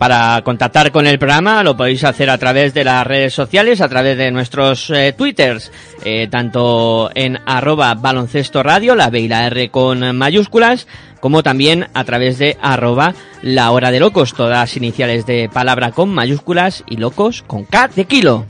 Para contactar con el programa lo podéis hacer a través de las redes sociales, a través de nuestros eh, twitters, eh, tanto en arroba baloncesto radio, la B y la R con mayúsculas, como también a través de arroba la hora de locos, todas iniciales de palabra con mayúsculas y locos con K de kilo.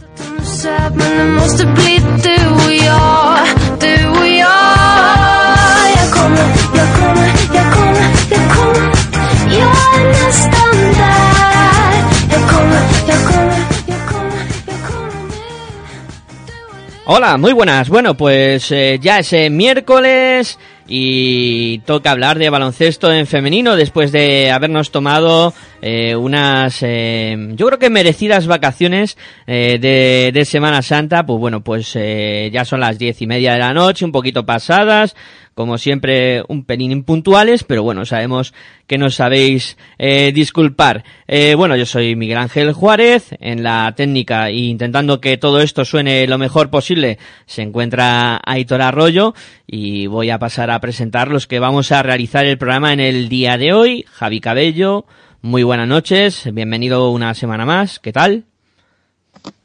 Hola, muy buenas. Bueno, pues eh, ya es eh, miércoles y toca hablar de baloncesto en femenino después de habernos tomado eh, unas, eh, yo creo que merecidas vacaciones eh, de, de Semana Santa. Pues bueno, pues eh, ya son las diez y media de la noche, un poquito pasadas. Como siempre, un pelín impuntuales, pero bueno, sabemos que nos sabéis eh, disculpar. Eh, bueno, yo soy Miguel Ángel Juárez, en la técnica e intentando que todo esto suene lo mejor posible, se encuentra Aitor Arroyo y voy a pasar a presentar los que vamos a realizar el programa en el día de hoy. Javi Cabello, muy buenas noches, bienvenido una semana más, ¿qué tal?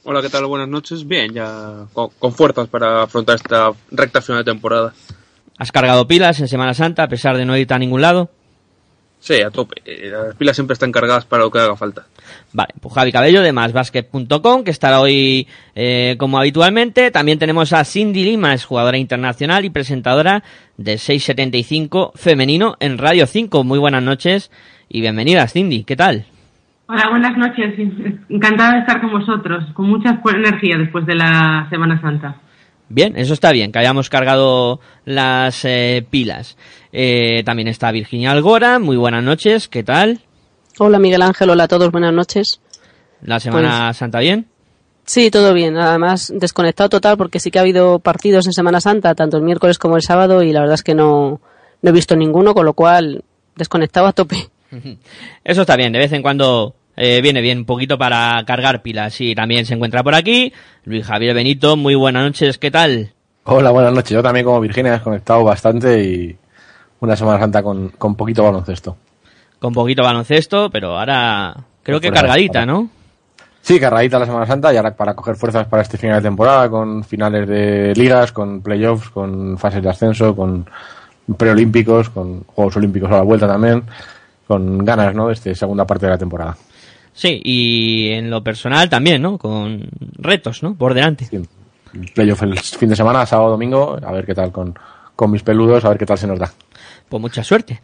Hola, ¿qué tal? Buenas noches. Bien, ya con, con fuerzas para afrontar esta recta final de temporada. ¿Has cargado pilas en Semana Santa a pesar de no ir a ningún lado? Sí, a tope. Eh, Las pilas siempre están cargadas para lo que haga falta. Vale, pues Javi Cabello de másbasket.com, que estará hoy eh, como habitualmente. También tenemos a Cindy Lima, es jugadora internacional y presentadora de 675 femenino en Radio 5. Muy buenas noches y bienvenidas, Cindy. ¿Qué tal? Hola, buenas noches. Encantada de estar con vosotros, con mucha energía después de la Semana Santa. Bien, eso está bien, que hayamos cargado las eh, pilas. Eh, también está Virginia Algora. Muy buenas noches. ¿Qué tal? Hola Miguel Ángel, hola a todos, buenas noches. ¿La Semana Santa bien? Sí, todo bien, además desconectado total porque sí que ha habido partidos en Semana Santa, tanto el miércoles como el sábado, y la verdad es que no, no he visto ninguno, con lo cual desconectado a tope. Eso está bien, de vez en cuando eh, viene bien un poquito para cargar pilas. Y también se encuentra por aquí Luis Javier Benito. Muy buenas noches, ¿qué tal? Hola, buenas noches. Yo también como Virginia he desconectado bastante y una Semana Santa con, con poquito baloncesto. Con poquito baloncesto, pero ahora creo que Fuera, cargadita. ¿no? Sí, cargadita la Semana Santa y ahora para coger fuerzas para este final de temporada, con finales de ligas, con playoffs, con fases de ascenso, con preolímpicos, con Juegos Olímpicos a la vuelta también, con ganas, ¿no? De esta segunda parte de la temporada. Sí, y en lo personal también, ¿no? Con retos, ¿no? Por delante. Sí. Playoff el fin de semana, sábado, domingo, a ver qué tal con, con mis peludos, a ver qué tal se nos da. Pues mucha suerte.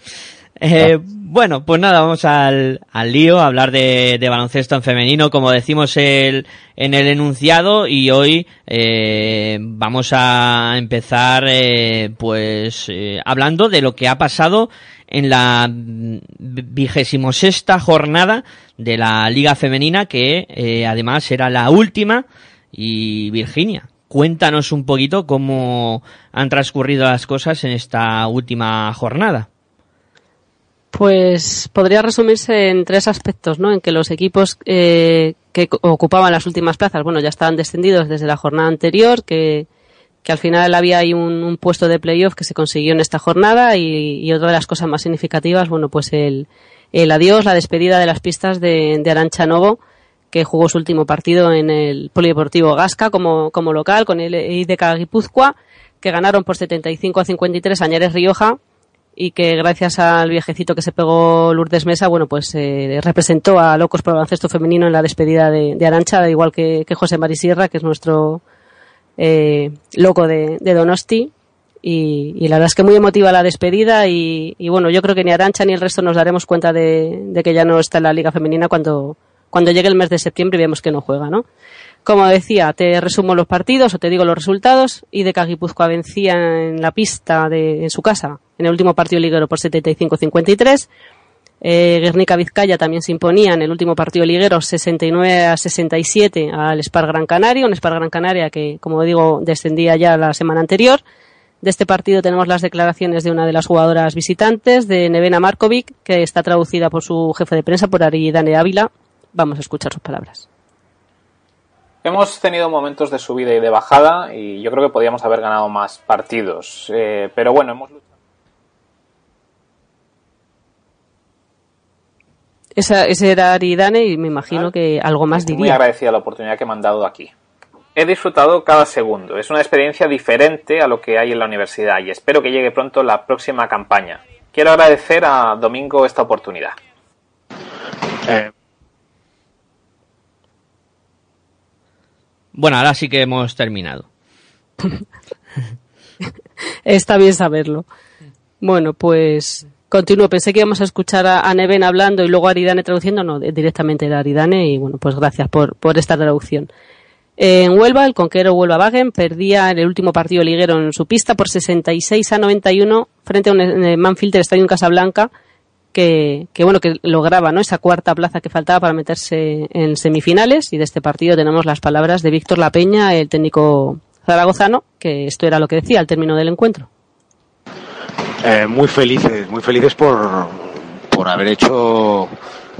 Eh, bueno, pues nada, vamos al, al lío, a hablar de, de baloncesto en femenino, como decimos el, en el enunciado, y hoy eh, vamos a empezar eh, pues eh, hablando de lo que ha pasado en la vigésimo sexta jornada de la Liga Femenina, que eh, además era la última, y Virginia, cuéntanos un poquito cómo han transcurrido las cosas en esta última jornada. Pues podría resumirse en tres aspectos, ¿no? En que los equipos eh, que ocupaban las últimas plazas, bueno, ya estaban descendidos desde la jornada anterior, que, que al final había ahí un, un puesto de playoff que se consiguió en esta jornada y, y otra de las cosas más significativas, bueno, pues el, el adiós, la despedida de las pistas de, de Arancha Novo, que jugó su último partido en el Polideportivo Gasca como, como local con el IDK Guipúzcoa, que ganaron por 75 a 53 a Añares Rioja y que gracias al viajecito que se pegó Lourdes Mesa, bueno, pues eh, representó a Locos por el Femenino en la despedida de, Arancha, igual que, que José Mari Sierra, que es nuestro eh, loco de, Donosti. Y, la verdad es que muy emotiva la despedida y, bueno, yo creo que ni Arancha ni el resto nos daremos cuenta de, que ya no está en la Liga Femenina cuando, cuando llegue el mes de septiembre y vemos que no juega, ¿no? Como decía, te resumo los partidos o te digo los resultados. Y de Guipúzcoa vencía en la pista de, en su casa en el último partido liguero por 75-53. Eh, Guernica Vizcaya también se imponía en el último partido liguero 69 a 67 al Spar Gran Canaria, un Spar Gran Canaria que, como digo, descendía ya la semana anterior. De este partido tenemos las declaraciones de una de las jugadoras visitantes, de Nevena Markovic, que está traducida por su jefe de prensa, por Aridane Ávila. Vamos a escuchar sus palabras. Hemos tenido momentos de subida y de bajada y yo creo que podíamos haber ganado más partidos. Eh, pero bueno, hemos Esa, ese era Aridane y me imagino que algo más Estoy muy diría. agradecida la oportunidad que me han dado aquí. He disfrutado cada segundo. Es una experiencia diferente a lo que hay en la universidad y espero que llegue pronto la próxima campaña. Quiero agradecer a Domingo esta oportunidad. Eh, Bueno, ahora sí que hemos terminado. Está bien saberlo. Bueno, pues continúo. Pensé que íbamos a escuchar a, Neven hablando y luego a Aridane traduciendo. No, directamente era Aridane y bueno, pues gracias por, por esta traducción. En Huelva, el conquero Huelva Wagen perdía en el último partido liguero en su pista por 66 a 91 frente a un eh, Manfilter Stadium Casablanca que, que bueno que lograba ¿no? esa cuarta plaza que faltaba para meterse en semifinales y de este partido tenemos las palabras de Víctor La Peña, el técnico zaragozano, que esto era lo que decía al término del encuentro. Eh, muy felices, muy felices por, por haber hecho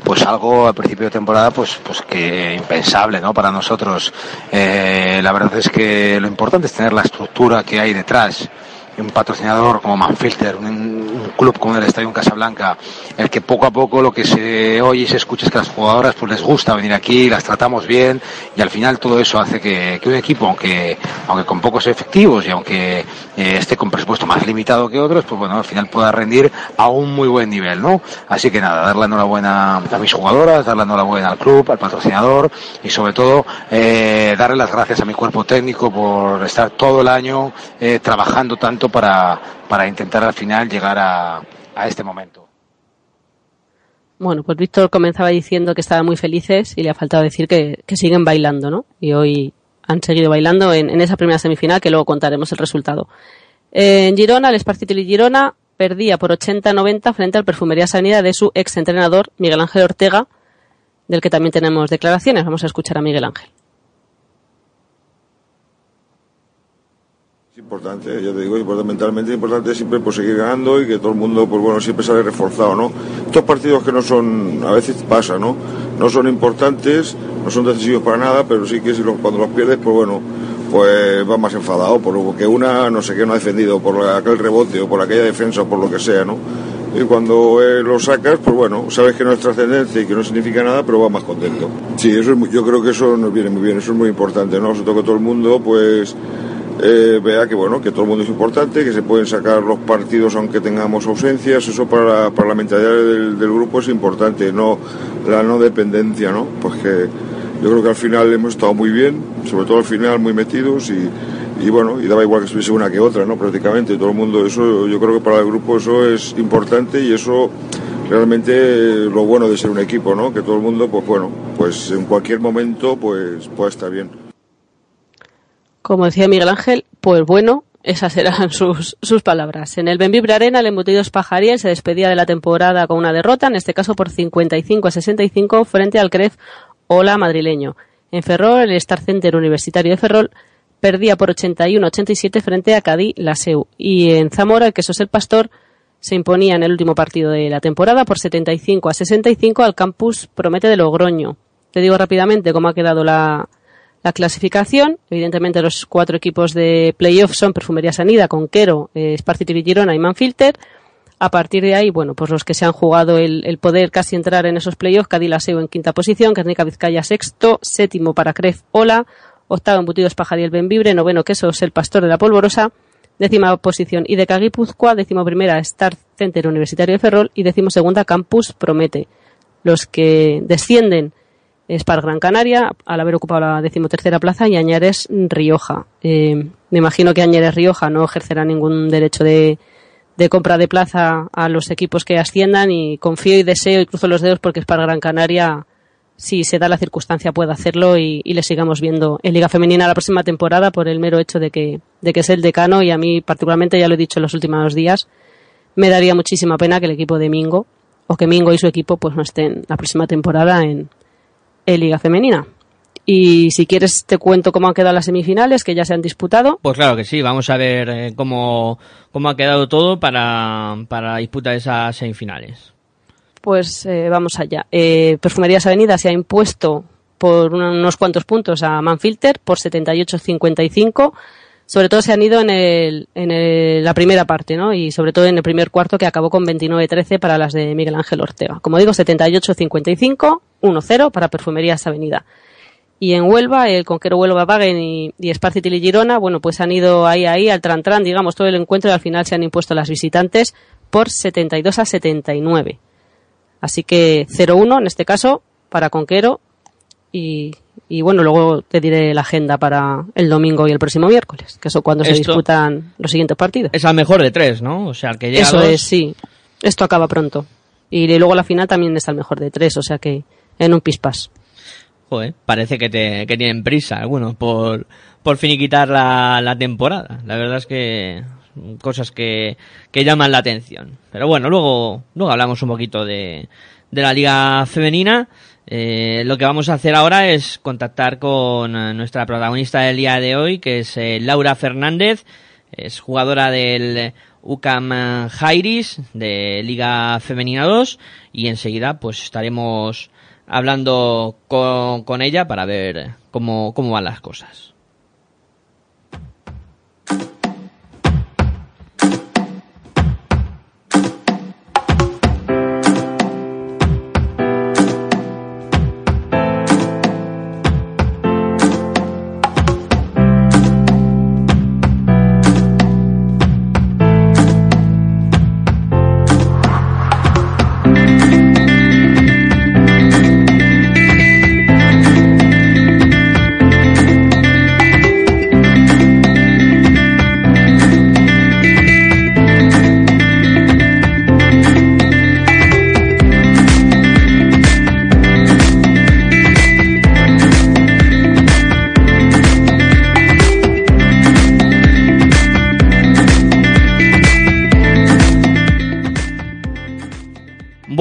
pues algo al principio de temporada pues pues que impensable no para nosotros. Eh, la verdad es que lo importante es tener la estructura que hay detrás un patrocinador como Manfilter, un, club como el Estadio Casablanca, el que poco a poco lo que se oye y se escucha es que a las jugadoras pues les gusta venir aquí, las tratamos bien y al final todo eso hace que, que un equipo, aunque, aunque con pocos efectivos y aunque eh, esté con presupuesto más limitado que otros, pues bueno, al final pueda rendir a un muy buen nivel, ¿no? Así que nada, dar la enhorabuena a mis jugadoras, dar la enhorabuena al club, al patrocinador y sobre todo eh, darle las gracias a mi cuerpo técnico por estar todo el año eh, trabajando tanto para, para intentar al final llegar a, este momento. Bueno, pues Víctor comenzaba diciendo que estaban muy felices y le ha faltado decir que, siguen bailando, ¿no? Y hoy han seguido bailando en, esa primera semifinal que luego contaremos el resultado. En Girona, el Esparcito y Girona perdía por 80-90 frente al Perfumería Sanidad de su ex entrenador Miguel Ángel Ortega, del que también tenemos declaraciones. Vamos a escuchar a Miguel Ángel. Importante, ya te digo, importante, mentalmente importante siempre pues seguir ganando y que todo el mundo pues bueno siempre sale reforzado, ¿no? Estos partidos que no son, a veces pasa, ¿no? No son importantes, no son decisivos para nada, pero sí que si los- cuando los pierdes, pues bueno, pues vas más enfadado por lo que una no sé qué no ha defendido, por aquel rebote o por aquella defensa o por lo que sea, ¿no? Y cuando eh, lo sacas, pues bueno, sabes que no es trascendencia y que no significa nada, pero vas más contento. Sí, eso es yo creo que eso nos viene muy bien, eso es muy importante, ¿no? Sobre todo todo el mundo, pues eh, vea que bueno que todo el mundo es importante, que se pueden sacar los partidos aunque tengamos ausencias, eso para para la mentalidad del, del grupo es importante, no la no dependencia, ¿no? Pues que yo creo que al final hemos estado muy bien, sobre todo al final muy metidos y, y bueno, y daba igual que estuviese una que otra, ¿no? Prácticamente todo el mundo, eso yo creo que para el grupo eso es importante y eso realmente eh, lo bueno de ser un equipo, ¿no? Que todo el mundo, pues bueno, pues en cualquier momento pues pueda estar bien. Como decía Miguel Ángel, pues bueno, esas eran sus, sus palabras. En el Benvibre Arena, el embutido Pajariel se despedía de la temporada con una derrota, en este caso por 55 a 65 frente al CREF Ola madrileño. En Ferrol, el Star Center Universitario de Ferrol perdía por 81-87 frente a Cádiz Laseu. Y en Zamora, el Quesos el Pastor se imponía en el último partido de la temporada por 75 a 65 al campus Promete de Logroño. Te digo rápidamente cómo ha quedado la, la clasificación. Evidentemente los cuatro equipos de playoff son Perfumería Sanida, Conquero, eh, Sparcity Girona y Manfilter. A partir de ahí, bueno, pues los que se han jugado el, poder casi entrar en esos playoffs, Cadilaseo en quinta posición, Guernica Vizcaya sexto, séptimo para Cref Ola, octavo Embutidos Pajariel Benvibre, noveno Quesos El Pastor de la Polvorosa, décima posición y de Caguipuzcoa, décimo primera Star Center Universitario de Ferrol y décimo segunda Campus Promete. Los que descienden es para Gran Canaria, al haber ocupado la decimotercera plaza, y Añares Rioja. Eh, me imagino que Añares Rioja no ejercerá ningún derecho de, compra de plaza a los equipos que asciendan y confío y deseo y cruzo los dedos porque es para Gran Canaria si se da la circunstancia pueda hacerlo y, y, le sigamos viendo en Liga Femenina la próxima temporada por el mero hecho de que, de que es el decano y a mí particularmente, ya lo he dicho en los últimos días, me daría muchísima pena que el equipo de Mingo o que Mingo y su equipo pues no estén la próxima temporada en, en Liga Femenina. Y si quieres te cuento cómo han quedado las semifinales que ya se han disputado. Pues claro que sí, vamos a ver eh, cómo, cómo ha quedado todo para, para disputar esas semifinales. Pues eh, vamos allá. Eh, Perfumerías Avenida se ha impuesto por unos cuantos puntos a Manfilter por 78-55. Sobre todo se han ido en, el, en el, la primera parte, ¿no? Y sobre todo en el primer cuarto que acabó con 29-13 para las de Miguel Ángel Ortega. Como digo, 78-55, 1-0 para Perfumerías Avenida. Y en Huelva, el Conquero Huelva Wagen y, y Sparcity y Girona, bueno, pues han ido ahí, ahí, al tran, tran digamos, todo el encuentro y al final se han impuesto las visitantes por 72 a 79. Así que 0-1 en este caso para Conquero y, y, bueno, luego te diré la agenda para el domingo y el próximo miércoles, que eso cuando Esto se disputan los siguientes partidos. Es al mejor de tres, ¿no? O sea, que llega Eso dos... es, sí. Esto acaba pronto. Y luego la final también es al mejor de tres, o sea que en un pispas. Joder, parece que, te, que tienen prisa algunos por, por finiquitar la, la temporada. La verdad es que cosas que, que llaman la atención. Pero bueno, luego, luego hablamos un poquito de, de la liga femenina. Eh, lo que vamos a hacer ahora es contactar con nuestra protagonista del día de hoy, que es eh, Laura Fernández, es jugadora del UCAM Jairis de Liga Femenina 2 y enseguida pues estaremos hablando con, con ella para ver cómo, cómo van las cosas.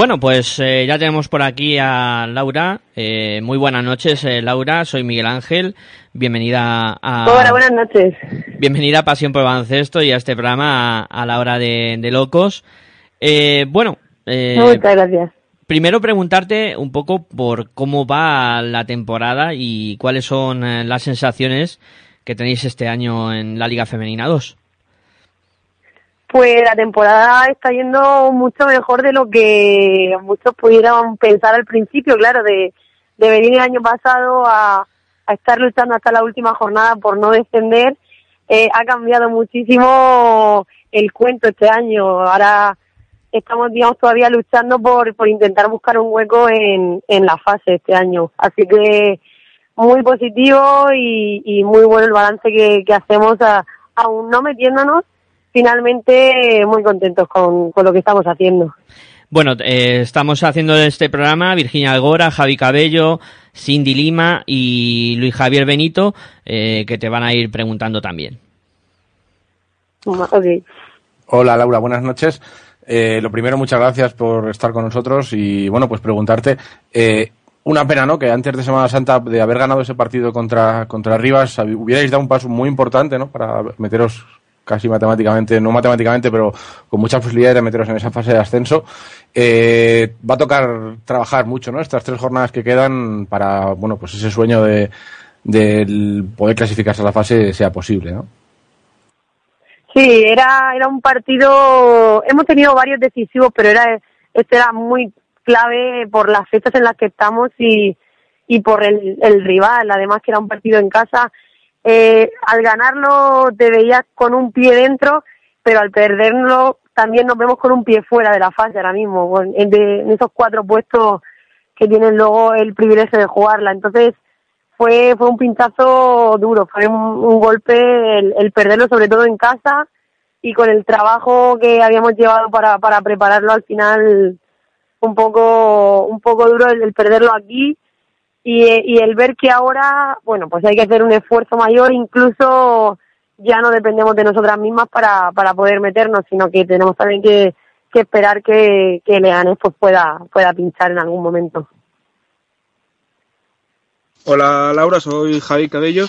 Bueno, pues eh, ya tenemos por aquí a Laura. Eh, muy buenas noches, eh, Laura. Soy Miguel Ángel. Bienvenida a. Hola, buenas noches. Bienvenida a Pasión por el Baloncesto y a este programa a, a la hora de, de locos. Eh, bueno. Muchas gracias. Primero preguntarte un poco por cómo va la temporada y cuáles son las sensaciones que tenéis este año en la Liga Femenina 2. Pues la temporada está yendo mucho mejor de lo que muchos pudieran pensar al principio, claro, de, de venir el año pasado a, estar luchando hasta la última jornada por no descender. Eh, ha cambiado muchísimo el cuento este año. Ahora estamos, digamos, todavía luchando por, por intentar buscar un hueco en, en la fase este año. Así que muy positivo y, y muy bueno el balance que, que hacemos, a, aún no metiéndonos finalmente muy contentos con, con, lo que estamos haciendo. Bueno, eh, estamos haciendo este programa Virginia Algora, Javi Cabello, Cindy Lima y Luis Javier Benito, eh, que te van a ir preguntando también. Okay. Hola Laura, buenas noches. Eh, lo primero, muchas gracias por estar con nosotros y bueno, pues preguntarte, eh, Una pena, ¿no? Que antes de Semana Santa, de haber ganado ese partido contra, contra Rivas, hubierais dado un paso muy importante, ¿no? Para meteros casi matemáticamente, no matemáticamente, pero con muchas posibilidades de meteros en esa fase de ascenso. Eh, va a tocar trabajar mucho, ¿no? Estas tres jornadas que quedan para, bueno, pues ese sueño de del poder clasificarse a la fase sea posible, ¿no? Sí, era, era un partido, hemos tenido varios decisivos, pero era este era muy clave por las fechas en las que estamos y, y por el, el rival, además que era un partido en casa. Eh, al ganarlo te veías con un pie dentro, pero al perderlo también nos vemos con un pie fuera de la fase ahora mismo, en, de- en esos cuatro puestos que tienen luego el privilegio de jugarla. Entonces, fue fue un pinchazo duro, fue un, un golpe el, el perderlo sobre todo en casa y con el trabajo que habíamos llevado para, para prepararlo al final un poco un poco duro el, el perderlo aquí y, y el ver que ahora bueno pues hay que hacer un esfuerzo mayor incluso ya no dependemos de nosotras mismas para, para poder meternos sino que tenemos también que, que esperar que, que Leganés pues pueda pueda pinchar en algún momento Hola Laura, soy Javi Cabello.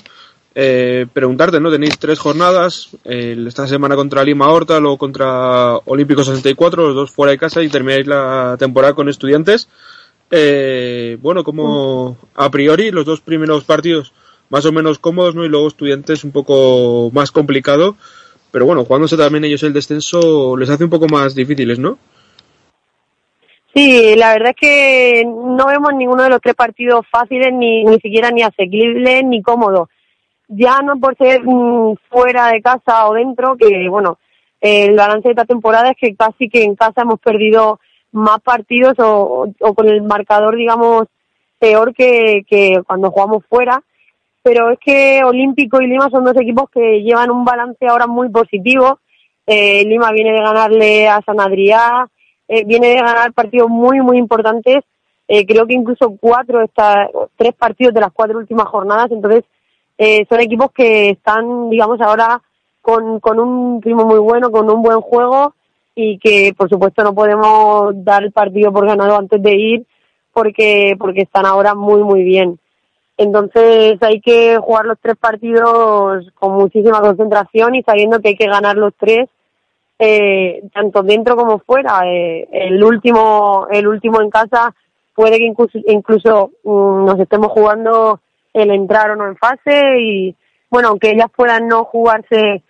Eh, preguntarte, ¿no? Tenéis tres jornadas, eh, esta semana contra Lima Horta, luego contra Olímpico 64, los dos fuera de casa y termináis la temporada con estudiantes. Eh, bueno, como a priori los dos primeros partidos más o menos cómodos, ¿no? Y luego estudiantes un poco más complicado, pero bueno, jugándose también ellos el descenso les hace un poco más difíciles, ¿no? Sí, la verdad es que no vemos ninguno de los tres partidos fáciles, ni, ni siquiera ni asequibles, ni cómodos. Ya no por ser mm, fuera de casa o dentro, que bueno, el balance de esta temporada es que casi que en casa hemos perdido más partidos o, con el marcador, digamos, peor que, que cuando jugamos fuera. Pero es que Olímpico y Lima son dos equipos que llevan un balance ahora muy positivo. Eh, Lima viene de ganarle a San Adrià, eh, viene de ganar partidos muy, muy importantes. Eh, creo que incluso cuatro, tres partidos de las cuatro últimas jornadas. Entonces, eh, son equipos que están, digamos, ahora con, con un ritmo muy bueno, con un buen juego y que, por supuesto, no podemos dar el partido por ganado antes de ir porque, porque están ahora muy, muy bien. Entonces hay que jugar los tres partidos con muchísima concentración y sabiendo que hay que ganar los tres eh, tanto dentro como fuera. Eh, el último, el último en casa puede que incluso, incluso mm, nos estemos jugando el entrar o no en fase y bueno, aunque ellas puedan no jugarse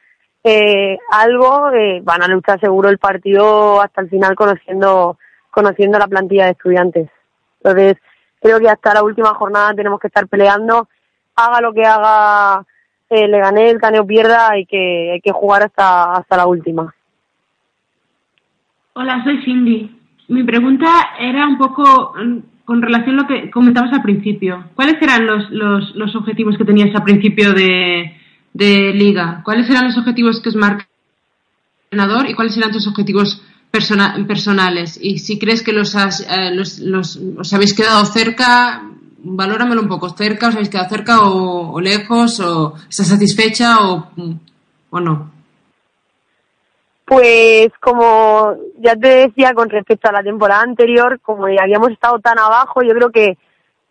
eh, algo, eh, van a luchar seguro el partido hasta el final conociendo, conociendo la plantilla de estudiantes. Entonces, creo que hasta la última jornada tenemos que estar peleando, haga lo que haga eh, Leganés, gane o pierda, hay que, hay que jugar hasta, hasta la última. Hola, soy Cindy. Mi pregunta era un poco mm, con relación a lo que comentabas al principio. ¿Cuáles eran los, los, los objetivos que tenías al principio de, de liga? ¿Cuáles eran los objetivos que os marca el entrenador y cuáles eran tus objetivos persona- personales? Y si crees que los, has, eh, los, os habéis quedado cerca, valóramelo un poco. ¿Cerca? ¿Os habéis quedado cerca o, lejos? ¿O estás satisfecha o, o no? Pues como ya te decía con respecto a la temporada anterior, como habíamos estado tan abajo, yo creo que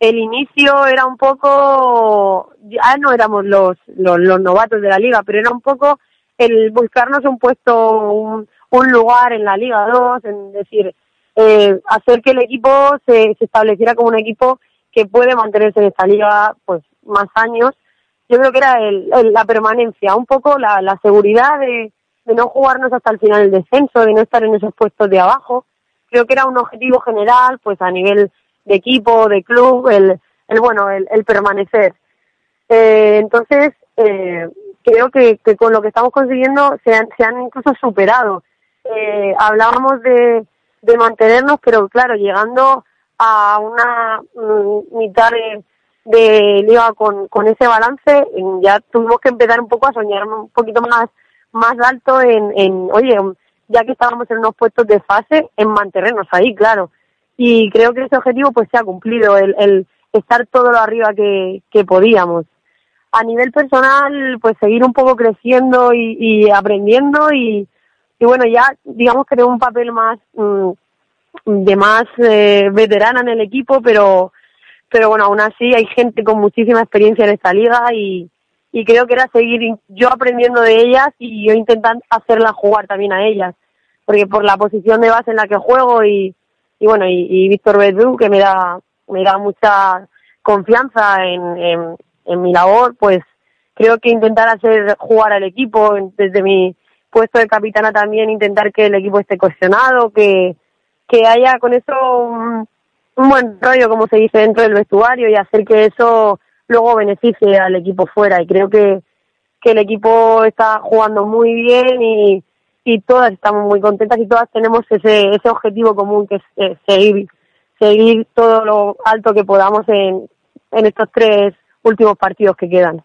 el inicio era un poco, ya no éramos los, los, los novatos de la liga, pero era un poco el buscarnos un puesto, un, un lugar en la Liga 2, en decir, eh, hacer que el equipo se, se estableciera como un equipo que puede mantenerse en esta liga pues más años. Yo creo que era el, el- la permanencia, un poco la, la seguridad de, de no jugarnos hasta el final del descenso, de no estar en esos puestos de abajo. Creo que era un objetivo general, pues a nivel de equipo, de club, el, el bueno, el, permanecer. Eh, entonces, eh, creo que, que con lo que estamos consiguiendo se han, se han incluso superado. Eh, hablábamos de, de mantenernos, pero claro, llegando a una mm, mitad de, de liga con, con ese balance, ya tuvimos que empezar un poco a soñar un poquito más, más alto en, en, oye, ya que estábamos en unos puestos de fase, en mantenernos ahí, claro. Y creo que ese objetivo pues se ha cumplido, el, el estar todo lo arriba que, que podíamos. A nivel personal, pues seguir un poco creciendo y, y aprendiendo y, y bueno, ya digamos que tengo un papel más mm, de más eh, veterana en el equipo, pero pero bueno, aún así hay gente con muchísima experiencia en esta liga y, y creo que era seguir yo aprendiendo de ellas y yo intentando hacerlas jugar también a ellas, porque por la posición de base en la que juego y, y bueno, y, Víctor Bedú, que me da, me da mucha confianza en, en, en mi labor, pues creo que intentar hacer jugar al equipo desde mi puesto de capitana también intentar que el equipo esté cohesionado, que, que haya con eso un, un buen rollo, como se dice, dentro del vestuario y hacer que eso luego beneficie al equipo fuera. Y creo que, que el equipo está jugando muy bien y, y todas estamos muy contentas y todas tenemos ese, ese objetivo común que es seguir, seguir todo lo alto que podamos en, en estos tres últimos partidos que quedan.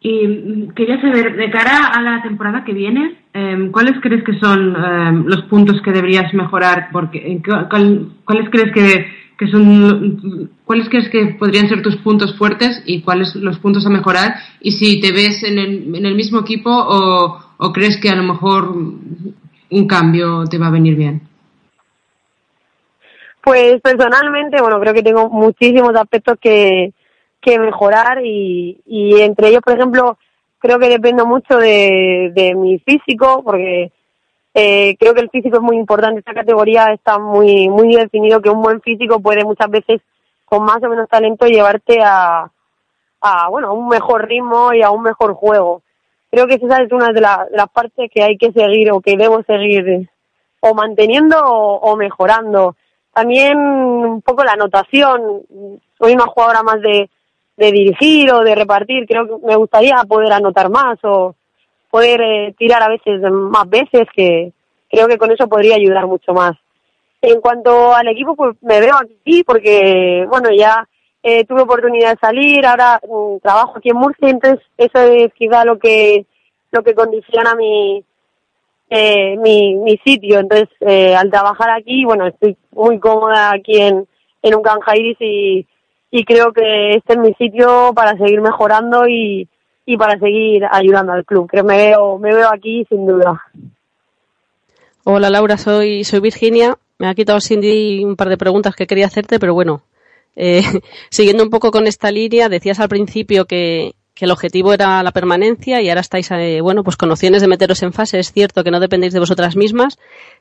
Y mm, quería saber, de cara a la temporada que viene, em, ¿cuáles crees que son em, los puntos que deberías mejorar? Porque, ¿Cuáles crees que, que son, cuáles crees que podrían ser tus puntos fuertes y cuáles los puntos a mejorar? Y si te ves en el, en el mismo equipo o, o crees que a lo mejor un cambio te va a venir bien. Pues personalmente, bueno, creo que tengo muchísimos aspectos que, que mejorar y, y entre ellos, por ejemplo, creo que dependo mucho de, de mi físico porque eh, creo que el físico es muy importante. Esta categoría está muy, muy definido que un buen físico puede muchas veces, con más o menos talento, llevarte a, a bueno, a un mejor ritmo y a un mejor juego. Creo que esa es una de, la- de las partes que hay que seguir o que debo seguir o manteniendo o, o mejorando. También un poco la anotación. Soy una jugadora más de, de dirigir o de repartir. Creo que me gustaría poder anotar más o poder eh, tirar a veces más veces, que creo que con eso podría ayudar mucho más. En cuanto al equipo, pues me veo aquí porque, bueno, ya eh, tuve oportunidad de salir, ahora mm, trabajo aquí en Murcia, entonces eso es quizá lo que lo que condiciona mi eh, mi, mi sitio. Entonces, eh, al trabajar aquí, bueno, estoy muy cómoda aquí en, en Uncan Jairis y, y creo que este es mi sitio para seguir mejorando y, y para seguir ayudando al club. Creo me veo, me veo aquí sin duda. Hola Laura, soy, soy Virginia. Me ha quitado Cindy un par de preguntas que quería hacerte, pero bueno, eh, siguiendo un poco con esta línea, decías al principio que, el objetivo era la permanencia y ahora estáis, eh, bueno, pues con opciones de meteros en fase. Es cierto que no dependéis de vosotras mismas.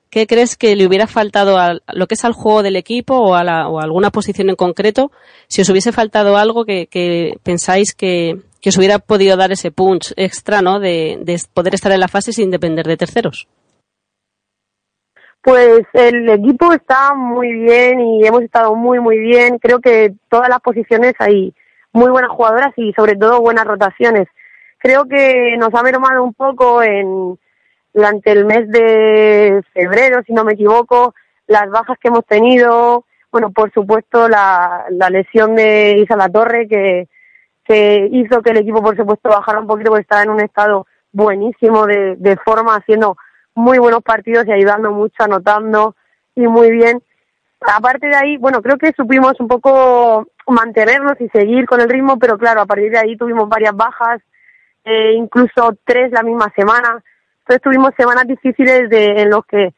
¿Qué crees que le hubiera faltado a lo que es al juego del equipo o a, la, o alguna posición en concreto? Si os hubiese faltado algo que, pensáis que, os hubiera podido dar ese punch extra, ¿no? De poder estar en la fase sin depender de terceros. Pues el equipo está muy bien y hemos estado muy, muy bien. Creo que todas las posiciones hay muy buenas jugadoras y sobre todo buenas rotaciones. Creo que nos ha mermado un poco en durante el mes de febrero, si no me equivoco, las bajas que hemos tenido. Bueno, por supuesto, la, la lesión de Isa La Torre que, que hizo que el equipo, por supuesto, bajara un poquito porque estaba en un estado buenísimo de, de forma, haciendo muy buenos partidos y ayudando mucho, anotando y muy bien. Aparte de ahí, bueno, creo que supimos un poco mantenernos y seguir con el ritmo, pero claro, a partir de ahí tuvimos varias bajas, eh, incluso tres la misma semana. Entonces tuvimos semanas difíciles de, en los que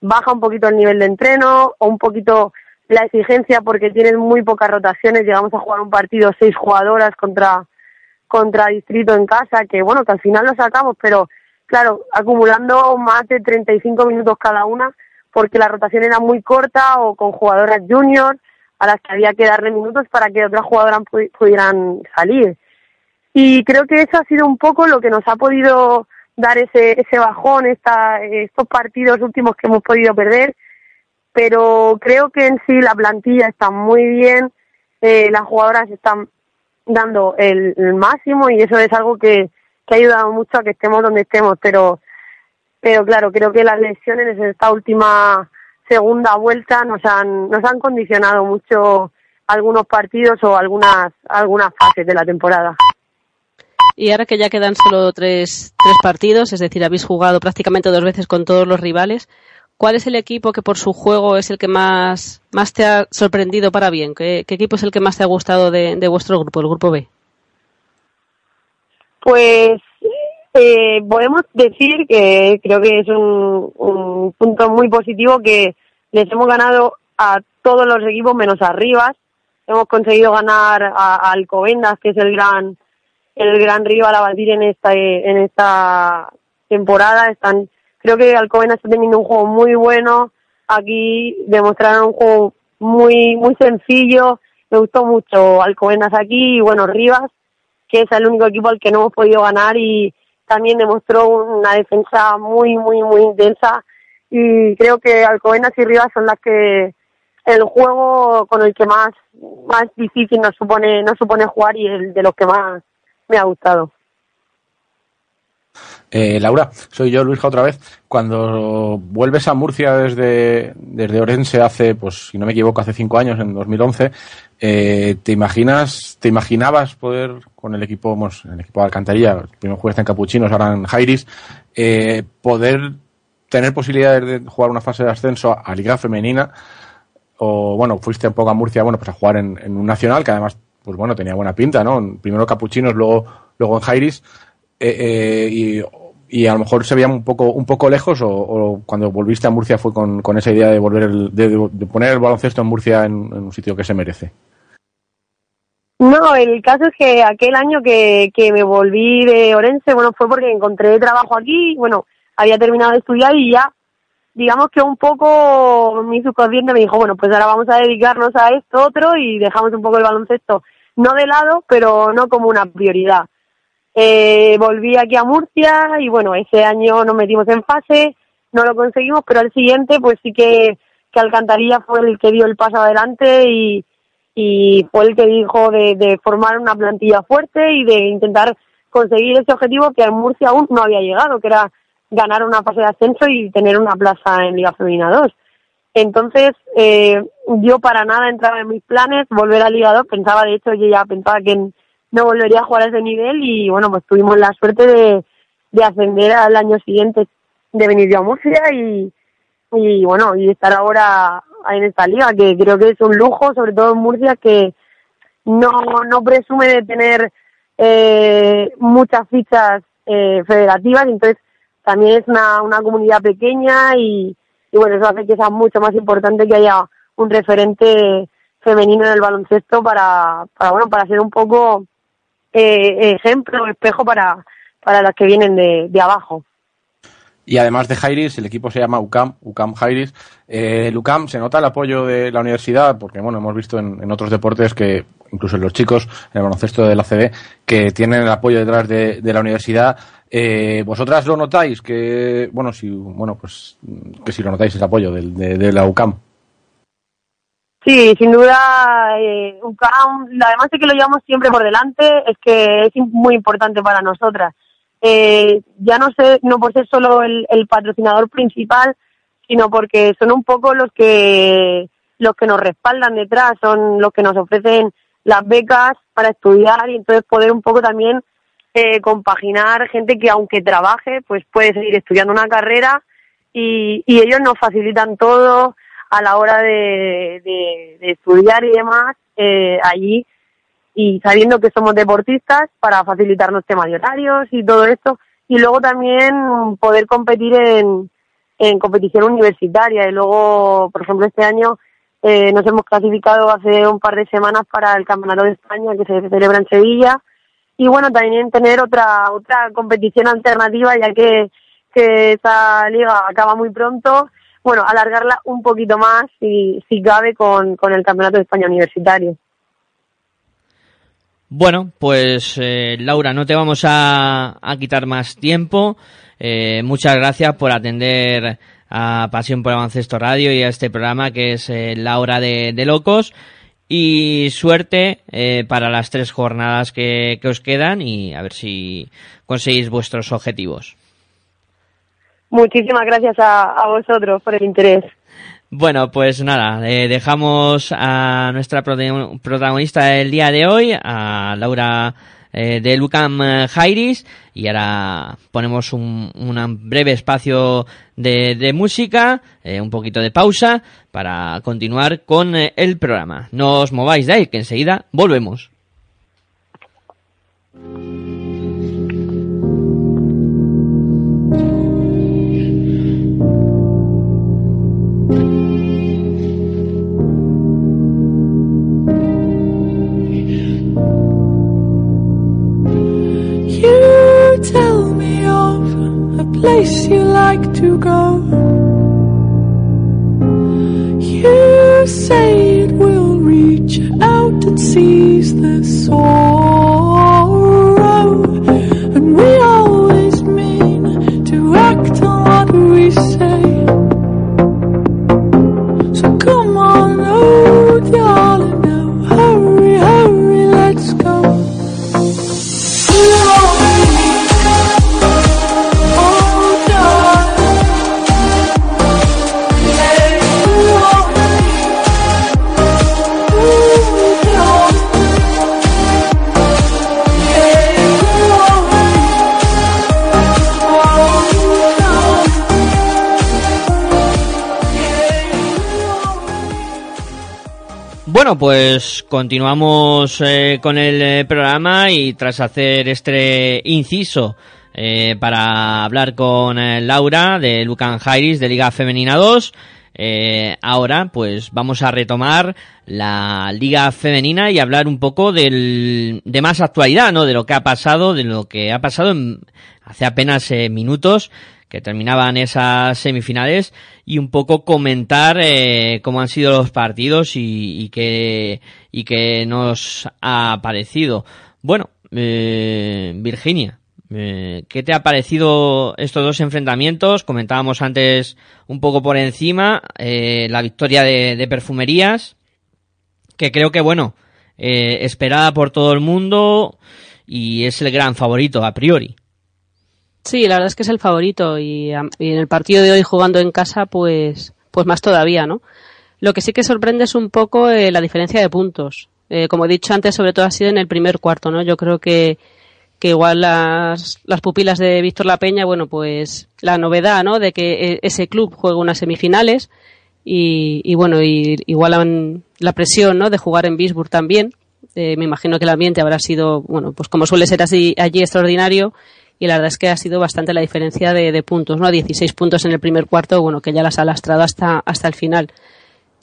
baja un poquito el nivel de entreno o un poquito la exigencia porque tienes muy pocas rotaciones. Llegamos a jugar un partido seis jugadoras contra contra Distrito en casa, que bueno, que al final lo sacamos, pero claro, acumulando más de 35 minutos cada una, porque la rotación era muy corta o con jugadoras junior a las que había que darle minutos para que otras jugadoras pu- pudieran salir. Y creo que eso ha sido un poco lo que nos ha podido dar ese, ese bajón, esta, estos partidos últimos que hemos podido perder, pero creo que en sí la plantilla está muy bien, eh, las jugadoras están dando el máximo y eso es algo que, que ha ayudado mucho a que estemos donde estemos, pero pero claro, creo que las lesiones en esta última segunda vuelta nos han nos han condicionado mucho algunos partidos o algunas algunas fases de la temporada. Y ahora que ya quedan solo tres, tres partidos, es decir, habéis jugado prácticamente dos veces con todos los rivales, ¿cuál es el equipo que por su juego es el que más, más te ha sorprendido para bien? ¿Qué, equipo es el que más te ha gustado de, de vuestro grupo, el grupo B? Pues eh, podemos decir que creo que es un, un punto muy positivo que les hemos ganado a todos los equipos menos arriba. Hemos conseguido ganar a, a Alcobendas, que es el gran el gran rival a batir en esta en esta temporada. Están, creo que Alcobendas está teniendo un juego muy bueno. Aquí demostraron un juego muy muy sencillo. Me gustó mucho Alcobendas aquí y bueno Rivas, que es el único equipo al que no hemos podido ganar y también demostró una defensa muy muy muy intensa y creo que Alcobendas y Rivas son las que el juego con el que más más difícil nos supone nos supone jugar y el de los que más me ha gustado. Eh, Laura, soy yo, Luisja, otra vez. Cuando vuelves a Murcia desde, desde Orense hace, pues si no me equivoco, hace cinco años, en 2011, eh, ¿te imaginas, te imaginabas poder, con el equipo, pues, el equipo de Alcantarilla, primero jugaste en Capuchinos, ahora en Jairis, eh, poder tener posibilidades de jugar una fase de ascenso a Liga Femenina? O, bueno, fuiste un poco a Murcia, bueno, pues a jugar en, en un nacional que además, pues bueno, tenía buena pinta, ¿no? Primero Capuchinos, luego, luego en Jairis. Eh, eh, y, y a lo mejor se veía un poco un poco lejos o, cuando volviste a Murcia fue con, con esa idea de volver el, de, poner el baloncesto en Murcia en, en, un sitio que se merece. No el caso es que aquel año que, que me volví de Orense bueno fue porque encontré trabajo aquí bueno había terminado de estudiar y ya digamos que un poco mi subconsciente me dijo bueno pues ahora vamos a dedicarnos a esto otro y dejamos un poco el baloncesto no de lado pero no como una prioridad eh, volví aquí a Murcia y bueno, ese año nos metimos en fase, no lo conseguimos, pero al siguiente pues sí que, que Alcantarilla fue el que dio el paso adelante y, y fue el que dijo de, de formar una plantilla fuerte y de intentar conseguir ese objetivo que en Murcia aún no había llegado, que era ganar una fase de ascenso y tener una plaza en Liga Femenina 2. Entonces, eh, yo para nada entraba en mis planes volver a Liga 2, pensaba de hecho, yo ya pensaba que en, no volvería a jugar a ese nivel y bueno, pues tuvimos la suerte de, de ascender al año siguiente, de venir yo a Murcia y, y bueno, y estar ahora en esta liga, que creo que es un lujo, sobre todo en Murcia, que no, no presume de tener eh, muchas fichas eh, federativas, entonces también es una, una comunidad pequeña y, y bueno, eso hace que sea mucho más importante que haya un referente femenino en el baloncesto para, para bueno, para ser un poco eh, ejemplo, espejo para, para las que vienen de, de abajo. Y además de Jairis, el equipo se llama UCAM, UCAM Jairis. Eh, el UCAM se nota el apoyo de la universidad, porque bueno, hemos visto en, otros deportes que, incluso en los chicos, en el baloncesto de la CB, que tienen el apoyo detrás de, la universidad. Eh, ¿Vosotras lo notáis? Que, bueno, si, bueno, pues, que si lo notáis ese apoyo de, de la UCAM. Sí, sin duda, eh, además de que lo llevamos siempre por delante, es que es muy importante para nosotras. Eh, ya no sé, no por ser solo el, patrocinador principal, sino porque son un poco los que los que nos respaldan detrás, son los que nos ofrecen las becas para estudiar y entonces poder un poco también eh, compaginar gente que aunque trabaje, pues puede seguir estudiando una carrera y ellos nos facilitan todo a la hora de, de, estudiar y demás eh, allí y sabiendo que somos deportistas para facilitarnos temas de horarios y todo esto y luego también poder competir en, en competición universitaria. Y luego por ejemplo este año eh, nos hemos clasificado hace un par de semanas para el campeonato de España que se celebra en Sevilla. Y bueno también tener otra otra competición alternativa ya que esa liga acaba muy pronto bueno, alargarla un poquito más, si, si cabe, con, con el Campeonato de España Universitario. Bueno, pues eh, Laura, no te vamos a, a quitar más tiempo. Eh, muchas gracias por atender a Pasión por Avancesto Radio y a este programa que es eh, La Hora de, de Locos. Y suerte eh, para las tres jornadas que, que os quedan y a ver si conseguís vuestros objetivos. Muchísimas gracias a, vosotros por el interés. Bueno, pues nada, eh, dejamos a nuestra protagonista del día de hoy, a Laura eh, de Lucam Jairis, y ahora ponemos un, breve espacio de, música, eh, un poquito de pausa, para continuar con eh, el programa. No os mováis de ahí, que enseguida volvemos. Place you like to go. You say it will reach out and seize the sorrow, pues continuamos eh, con el eh, programa y tras hacer este inciso eh, para hablar con Laura de Lucan Jairis de Liga Femenina 2, eh, ahora pues vamos a retomar la Liga Femenina y hablar un poco del, de más actualidad, ¿no? De lo que ha pasado, de lo que ha pasado en- hace apenas minutos que terminaban esas semifinales y un poco comentar eh, cómo han sido los partidos y, y qué y qué nos ha parecido. Bueno, eh, Virginia, eh, ¿qué te ha parecido estos dos enfrentamientos? Comentábamos antes un poco por encima eh, la victoria de, de Perfumerías, que creo que bueno, eh, esperada por todo el mundo y es el gran favorito a priori. Sí, la verdad es que es el favorito y, en el partido de hoy jugando en casa, pues, pues más todavía, ¿no? Lo que sí que sorprende es un poco eh, la diferencia de puntos. Eh, como he dicho antes, sobre todo ha sido en el primer cuarto, ¿no? Yo creo que, que igual las, las pupilas de Víctor La Peña, bueno, pues la novedad, ¿no? De que eh, ese club juega unas semifinales y, y bueno, y, igual la presión, ¿no? De jugar en Bisburg también. Eh, me imagino que el ambiente habrá sido, bueno, pues como suele ser así allí extraordinario y la verdad es que ha sido bastante la diferencia de, puntos, ¿no? 16 puntos en el primer cuarto, bueno, que ya las ha lastrado hasta, hasta el final.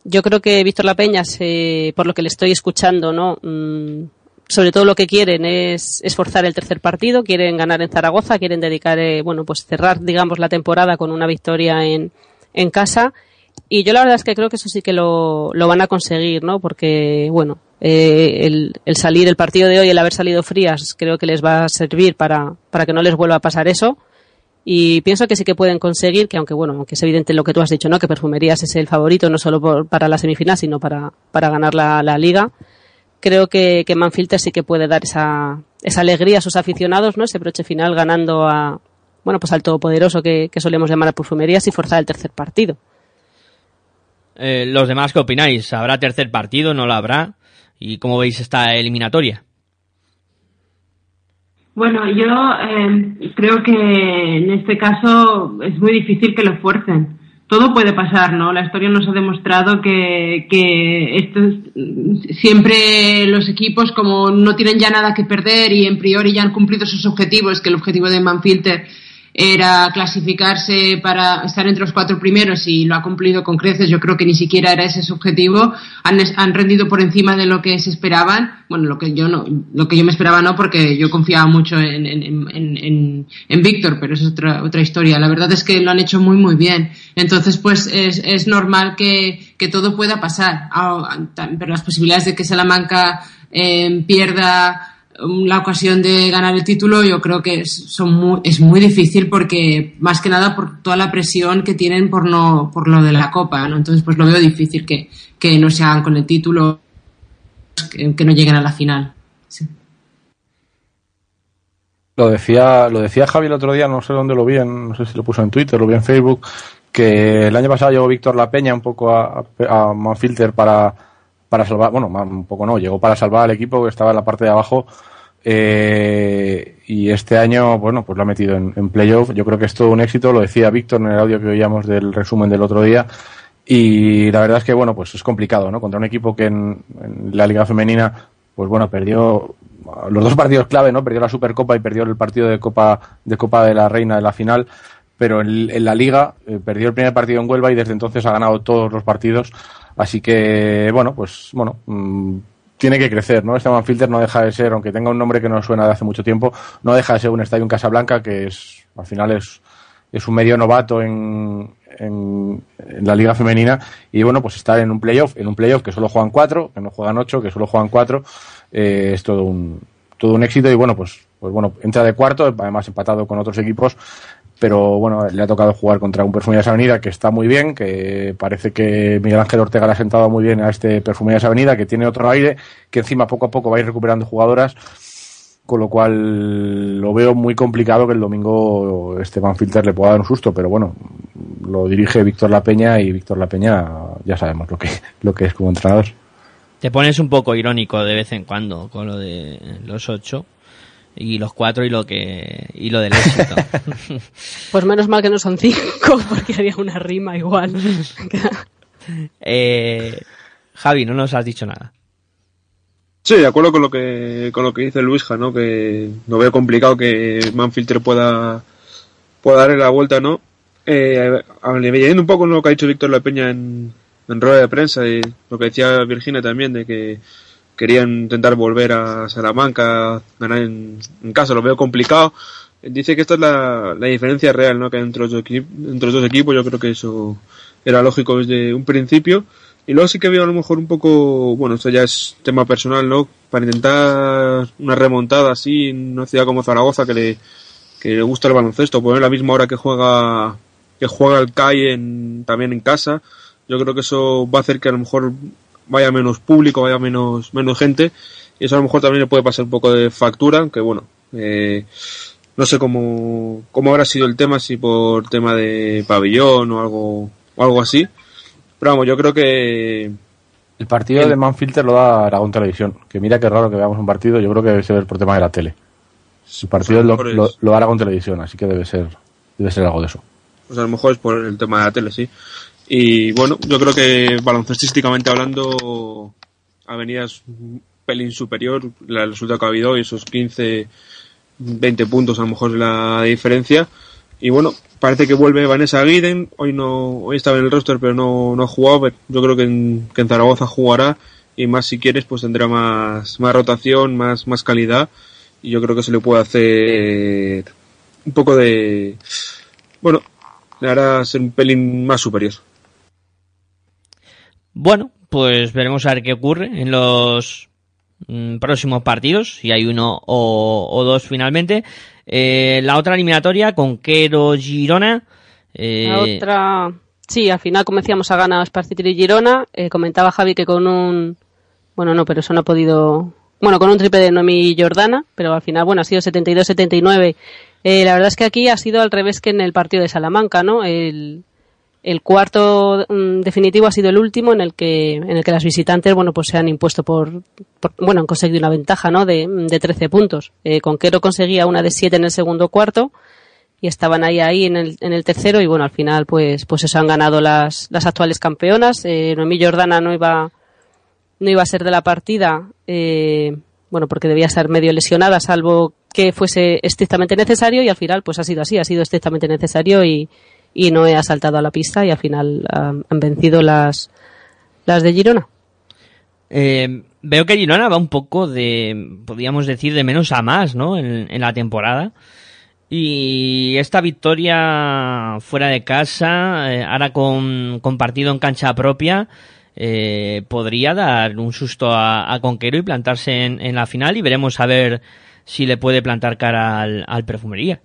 Yo creo que Víctor La Peña, se- por lo que le estoy escuchando, ¿no? Mm, sobre todo lo que quieren es esforzar el tercer partido, quieren ganar en Zaragoza, quieren dedicar, eh, bueno, pues cerrar, digamos, la temporada con una victoria en, en casa. Y yo la verdad es que creo que eso sí que lo, lo van a conseguir, ¿no? Porque, bueno, eh, el, salir, el partido de hoy, el haber salido frías, creo que les va a servir para, para que no les vuelva a pasar eso. Y pienso que sí que pueden conseguir, que aunque bueno, aunque es evidente lo que tú has dicho, ¿no? Que Perfumerías es el favorito, no solo por- para la semifinal, sino para, para ganar la, la liga. Creo que, que Manfilter sí que puede dar esa, esa alegría a sus aficionados, ¿no? Ese broche final ganando a, bueno, pues al todopoderoso que, que solemos llamar a Perfumerías y forzar el tercer partido. Eh, los demás, ¿qué opináis? ¿Habrá tercer partido? ¿No lo habrá? ¿Y cómo veis esta eliminatoria? Bueno, yo eh, creo que en este caso es muy difícil que lo fuercen. Todo puede pasar, ¿no? La historia nos ha demostrado que, siempre los equipos, como no tienen ya nada que perder y en priori ya han cumplido sus objetivos, que el objetivo de Manfilter era clasificarse para estar entre los cuatro primeros y lo ha cumplido con creces. Yo creo que ni siquiera era ese su objetivo. Han, han rendido por encima de lo que se esperaban. Bueno, lo que yo no, lo que yo me esperaba no, porque yo confiaba mucho en, en, en, en, en Víctor, pero es otra, otra historia. La verdad es que lo han hecho muy, muy bien. Entonces, pues es, es normal que, que todo pueda pasar. Ah, Pero las posibilidades de que Salamanca eh, pierda la ocasión de ganar el título yo creo que es, son muy, es muy difícil porque más que nada por toda la presión que tienen por no por lo de la copa ¿no? entonces pues lo veo difícil que, que no se hagan con el título que, no lleguen a la final sí. Lo decía, lo decía Javi el otro día, no sé dónde lo vi, en- no sé si lo puso en Twitter, lo vi en Facebook, que el año pasado llegó Víctor La Peña un poco a, Manfilter para, para salvar, bueno, un poco no, llegó para salvar al equipo que estaba en la parte de abajo. Eh, y este año, bueno, pues lo ha metido en, playoff. Yo creo que es todo un éxito, lo decía Víctor en el audio que oíamos del resumen del otro día. Y la verdad es que, bueno, pues es complicado, ¿no? Contra un equipo que en, la Liga Femenina, pues bueno, perdió los dos partidos clave, ¿no? Perdió la Supercopa y perdió el partido de Copa de Copa de la Reina de la final, pero en, la Liga eh, perdió el primer partido en Huelva y desde entonces ha ganado todos los partidos. Así que, bueno, pues bueno, mmm, tiene que crecer, ¿no? Este Manfilter no deja de ser, aunque tenga un nombre que no suena de hace mucho tiempo, no deja de ser un estadio en Casablanca que es, al final es, es un medio novato en, en, la liga femenina y bueno, pues estar en un playoff, en un playoff que solo juegan cuatro, que no juegan ocho, que solo juegan cuatro, eh, es todo un, todo un éxito y bueno, pues, pues bueno, entra de cuarto, además empatado con otros equipos, pero bueno, le ha tocado jugar contra un Perfumerías Avenida que está muy bien, que parece que Miguel Ángel Ortega le ha sentado muy bien a este Perfumerías Avenida, que tiene otro aire, que encima poco a poco va a ir recuperando jugadoras, con lo cual lo veo muy complicado que el domingo Esteban Filter le pueda dar un susto, pero bueno, lo dirige Víctor La Peña y Víctor La Peña ya sabemos lo que, lo que es como entrenador. Te pones un poco irónico de vez en cuando con lo de los ocho y los cuatro y lo que y lo del éxito. Pues menos mal que no son cinco, porque haría una rima igual. eh, Javi, no nos has dicho nada. Sí, de acuerdo con lo que con lo que dice Luisja, ¿no? Que no veo complicado que Manfilter pueda pueda darle la vuelta, ¿no? Eh, un poco lo que ha dicho Víctor La Peña en, en rueda de prensa y lo que decía Virginia también de que querían intentar volver a Salamanca, ganar en, casa, lo veo complicado. Dice que esta es la, la diferencia real, ¿no? Que hay entre los, entre los dos equipos, yo creo que eso era lógico desde un principio. Y luego sí que veo a lo mejor un poco, bueno, esto ya es tema personal, ¿no? Para intentar una remontada así en una ciudad como Zaragoza que le, que le gusta el baloncesto, poner la misma hora que juega, que juega el CAI en, también en casa. Yo creo que eso va a hacer que a lo mejor vaya menos público, vaya menos, menos gente. Y eso a lo mejor también le puede pasar un poco de factura, aunque bueno, eh, no sé cómo, cómo habrá sido el tema, si por tema de pabellón o algo, o algo así. Pero vamos, yo creo que El partido El- de Manfilter lo da Aragón Televisión, que mira qué raro que veamos un partido, yo creo que debe ser por tema de la tele. El partido lo lo, lo da Aragón Televisión, así que debe ser, debe ser algo de eso. pues a lo mejor es por el tema de la tele, sí. Y bueno, yo creo que baloncestísticamente hablando, Avenida es un pelín superior, la- el resultado que ha habido hoy, esos 15, 20 puntos a lo mejor la diferencia. Y bueno, parece que vuelve Vanessa Guiden, hoy no, hoy estaba en el roster pero no, no ha jugado, pero yo creo que en, que en Zaragoza jugará y más si quieres pues tendrá más, más rotación, más, más calidad y yo creo que se le puede hacer un poco de, bueno, le hará ser un pelín más superior. Bueno, pues veremos a ver qué ocurre en los mm, próximos partidos, si hay uno o, dos finalmente. Eh, la otra eliminatoria con Quero Girona. eh, La otra, sí, al final, como decíamos, ha ganado Sparcity y Girona. Eh, comentaba Javi que con un, bueno, no, pero eso no ha podido, bueno, con un triple de Noemi Jordana, pero al final, bueno, ha sido 72-79. Eh, la verdad es que aquí ha sido al revés que en el partido de Salamanca, ¿no? El, el cuarto mm, definitivo ha sido el último en el que en el que las visitantes bueno pues se han impuesto por, por- bueno han conseguido una ventaja no de, de 13 puntos. Eh, Conquero conseguía una de 7 en el segundo cuarto y estaban ahí ahí en el, en el tercero y bueno al final pues pues eso han ganado las, las actuales campeonas. Eh, Noemí Jordana no iba no iba a ser de la partida eh, bueno porque debía ser medio lesionada salvo que fuese estrictamente necesario y al final pues ha sido así ha sido estrictamente necesario y y no ha saltado a la pista y al final han, han vencido las las de Girona Eh, veo que Girona va un poco de, podríamos decir, de menos a más, ¿no? En, en la temporada. Y esta victoria fuera de casa, eh, ahora con, con partido en cancha propia, eh, podría dar un susto a, a Conquero y plantarse en, en la final y veremos a ver si le puede plantar cara al, al Perfumerías.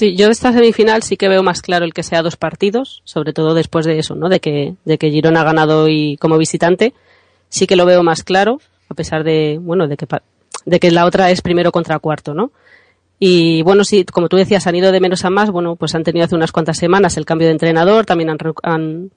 Sí, yo de esta semifinal sí que veo más claro el que sea dos partidos, sobre todo después de eso, ¿no? De que, de que Girona ha ganado y como visitante, sí que lo veo más claro, a pesar de, bueno, de que, de que la otra es primero contra cuarto, ¿no? Y bueno, sí, como tú decías, han ido de menos a más, bueno, pues han tenido hace unas cuantas semanas el cambio de entrenador, también han, han,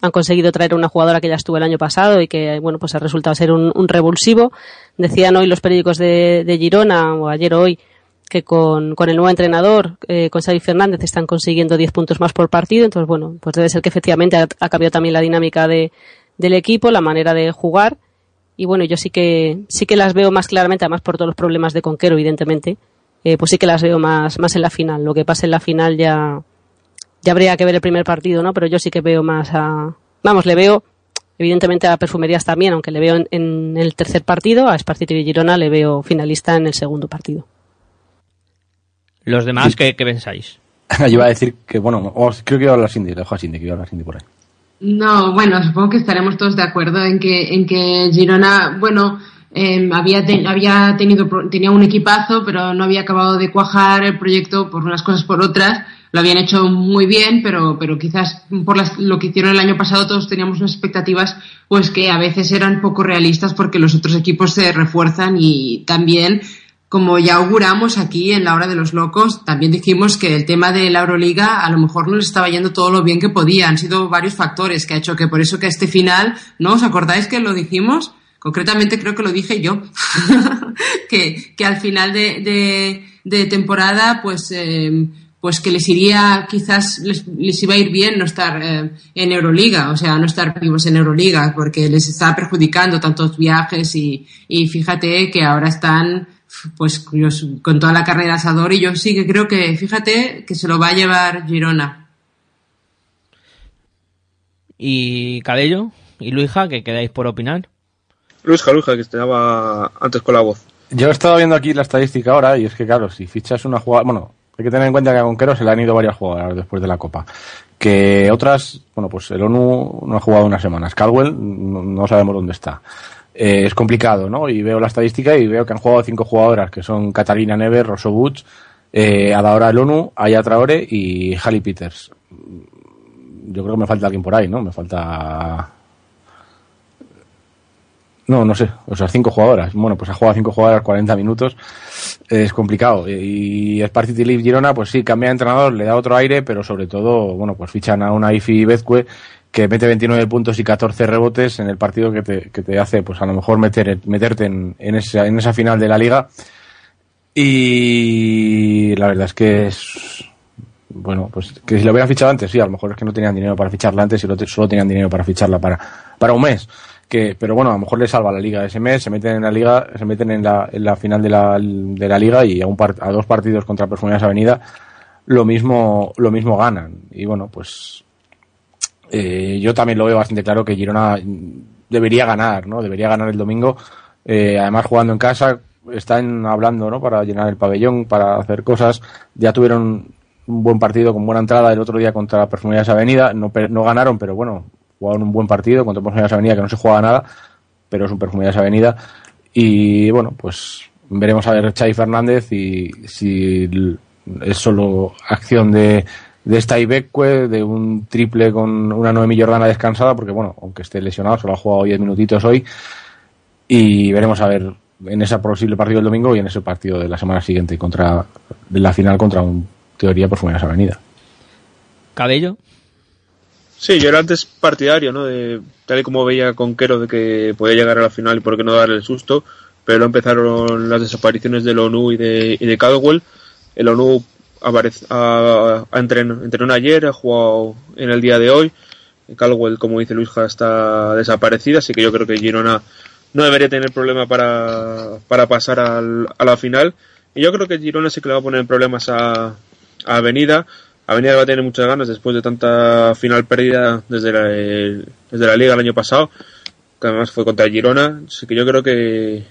han conseguido traer una jugadora que ya estuvo el año pasado y que, bueno, pues ha resultado ser un, un revulsivo. Decían hoy los periódicos de, de Girona, o ayer o hoy, que con, con el nuevo entrenador, eh, con Xavi Fernández, están consiguiendo 10 puntos más por partido. Entonces, bueno, pues debe ser que efectivamente ha, cambiado también la dinámica de, del equipo, la manera de jugar. Y bueno, yo sí que, sí que las veo más claramente, además por todos los problemas de Conquero, evidentemente, eh, pues sí que las veo más, más en la final. Lo que pasa en la final ya, ya habría que ver el primer partido, ¿no? Pero yo sí que veo más a, vamos, le veo, evidentemente a Perfumerías también, aunque le veo en, en el tercer partido, a Esparcito y Girona le veo finalista en el segundo partido. Los demás, ¿qué, qué pensáis? Yo iba a decir que, bueno, o- creo que iba a hablar Cindy, le dejo a Cindy, que iba a hablar Cindy por ahí. No, bueno, supongo que estaremos todos de acuerdo en que, en que Girona, bueno, eh, había, te- había tenido, pro- tenía un equipazo, pero no había acabado de cuajar el proyecto por unas cosas por otras. Lo habían hecho muy bien, pero, pero quizás por las- lo que hicieron el año pasado todos teníamos unas expectativas, pues que a veces eran poco realistas porque los otros equipos se refuerzan y también como ya auguramos aquí en la hora de los locos, también dijimos que el tema de la Euroliga a lo mejor no le estaba yendo todo lo bien que podía. Han sido varios factores que ha hecho que por eso que este final, ¿no os acordáis que lo dijimos? Concretamente creo que lo dije yo, que, que al final de, de, temporada, pues, eh, pues que les iría, quizás les, iba a ir bien no estar eh, en Euroliga, o sea, no estar vivos en Euroliga, porque les está perjudicando tantos viajes y, y fíjate que ahora están pues curioso, con toda la carrera asador y yo sí que creo que, fíjate, que se lo va a llevar Girona. Y Cabello y Luija, que quedáis por opinar. Luisja, Luisja, que estaba antes con la voz. Yo he estado viendo aquí la estadística ahora y es que, claro, si fichas una jugada. Bueno, hay que tener en cuenta que a Conquero se le han ido varias jugadoras después de la Copa. Que otras, bueno, pues el ONU no ha jugado unas semanas. Caldwell no sabemos dónde está. Eh, es complicado, ¿no? Y veo la estadística y veo que han jugado cinco jugadoras, que son Catalina Neves, Rosso Butch, eh, Adaora el ONU, Aya Traore y Halley Peters. Yo creo que me falta alguien por ahí, ¿no? Me falta no, no sé. O sea, cinco jugadoras. Bueno, pues ha jugado cinco jugadoras 40 minutos. Es complicado. Y Sparty Leaf Girona, pues sí, cambia de entrenador, le da otro aire, pero sobre todo, bueno, pues fichan a una Ifi Bezcue que mete 29 puntos y 14 rebotes en el partido que te, que te hace, pues a lo mejor meter, meterte en, en, esa, en esa final de la liga. Y la verdad es que es, bueno, pues que si lo hubieran fichado antes, sí, a lo mejor es que no tenían dinero para ficharla antes y solo, solo tenían dinero para ficharla para, para un mes que pero bueno a lo mejor le salva la liga ese mes se meten en la liga se meten en la, en la final de la, de la liga y a, un par, a dos partidos contra Perfumerías Avenida lo mismo lo mismo ganan y bueno pues eh, yo también lo veo bastante claro que Girona debería ganar no debería ganar el domingo. Eh, además jugando en casa están hablando no para llenar el pabellón para hacer cosas. Ya tuvieron un buen partido con buena entrada el otro día contra Perfumerías Avenida no, no ganaron pero bueno jugaron un buen partido contra Perfumerías Avenida, que no se juega nada, pero es un Perfumerías Avenida. Y bueno, pues veremos a ver Xavi Fernández y si es solo acción de, de esta Ibeque, de un triple con una Noemi Jordana descansada, porque bueno, aunque esté lesionado, solo ha jugado 10 minutitos hoy. Y veremos a ver en ese posible partido del domingo y en ese partido de la semana siguiente contra de la final contra un teoría Perfumerías Avenida. Cabello. Sí, yo era antes partidario, ¿no? De, tal y como veía Conquero de que podía llegar a la final y por qué no darle el susto, pero empezaron las desapariciones del ONU y de, y de Caldwell. El ONU aparece, a, a entrenó, ayer, ha jugado en el día de hoy. Caldwell, como dice Luisja, está desaparecida, así que yo creo que Girona no debería tener problema para, para pasar al, a la final. Y yo creo que Girona sí que le va a poner problemas a, a Avenida. Avenida va a tener muchas ganas después de tanta final perdida desde la, desde la liga el año pasado, que además fue contra Girona. Así que yo creo que,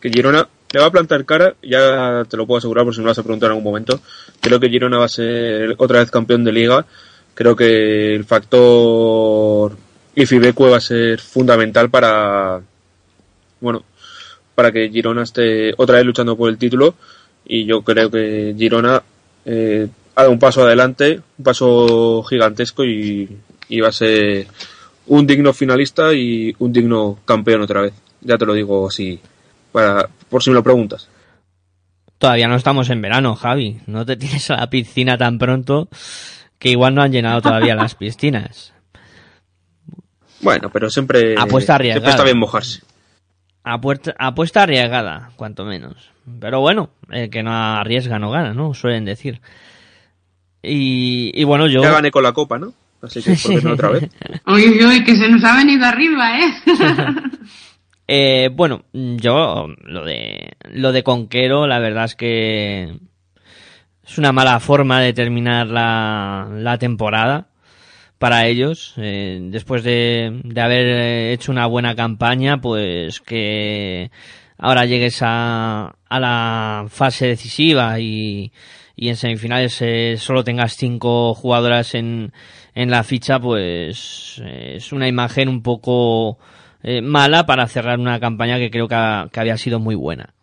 que Girona le va a plantar cara, ya te lo puedo asegurar por si me lo vas a preguntar en algún momento. Creo que Girona va a ser otra vez campeón de liga. Creo que el factor Ifibecue va a ser fundamental para, bueno, para que Girona esté otra vez luchando por el título. Y yo creo que Girona eh, ha dado un paso adelante, un paso gigantesco y, y, va a ser un digno finalista y un digno campeón otra vez. Ya te lo digo así, para, por si me lo preguntas. Todavía no estamos en verano, Javi. No te tienes a la piscina tan pronto que igual no han llenado todavía las piscinas. Bueno, pero siempre, apuesta arriesgada. siempre está bien mojarse. Apuesta, apuesta arriesgada, cuanto menos. Pero bueno, el que no arriesga no gana, ¿no? Suelen decir. Y, y bueno, yo... Ya gané con la copa, ¿no? Así que, ¿por qué no otra vez? Uy, uy, uy, que se nos ha venido arriba, ¿eh? eh bueno, yo lo de lo de Conquero, la verdad es que es una mala forma de terminar la, la temporada para ellos. Eh, después de, de haber hecho una buena campaña, pues que ahora llegues a, a la fase decisiva y, y en semifinales eh, solo tengas cinco jugadoras en, en la ficha, pues eh, es una imagen un poco eh, mala para cerrar una campaña que creo que, ha- que había sido muy buena.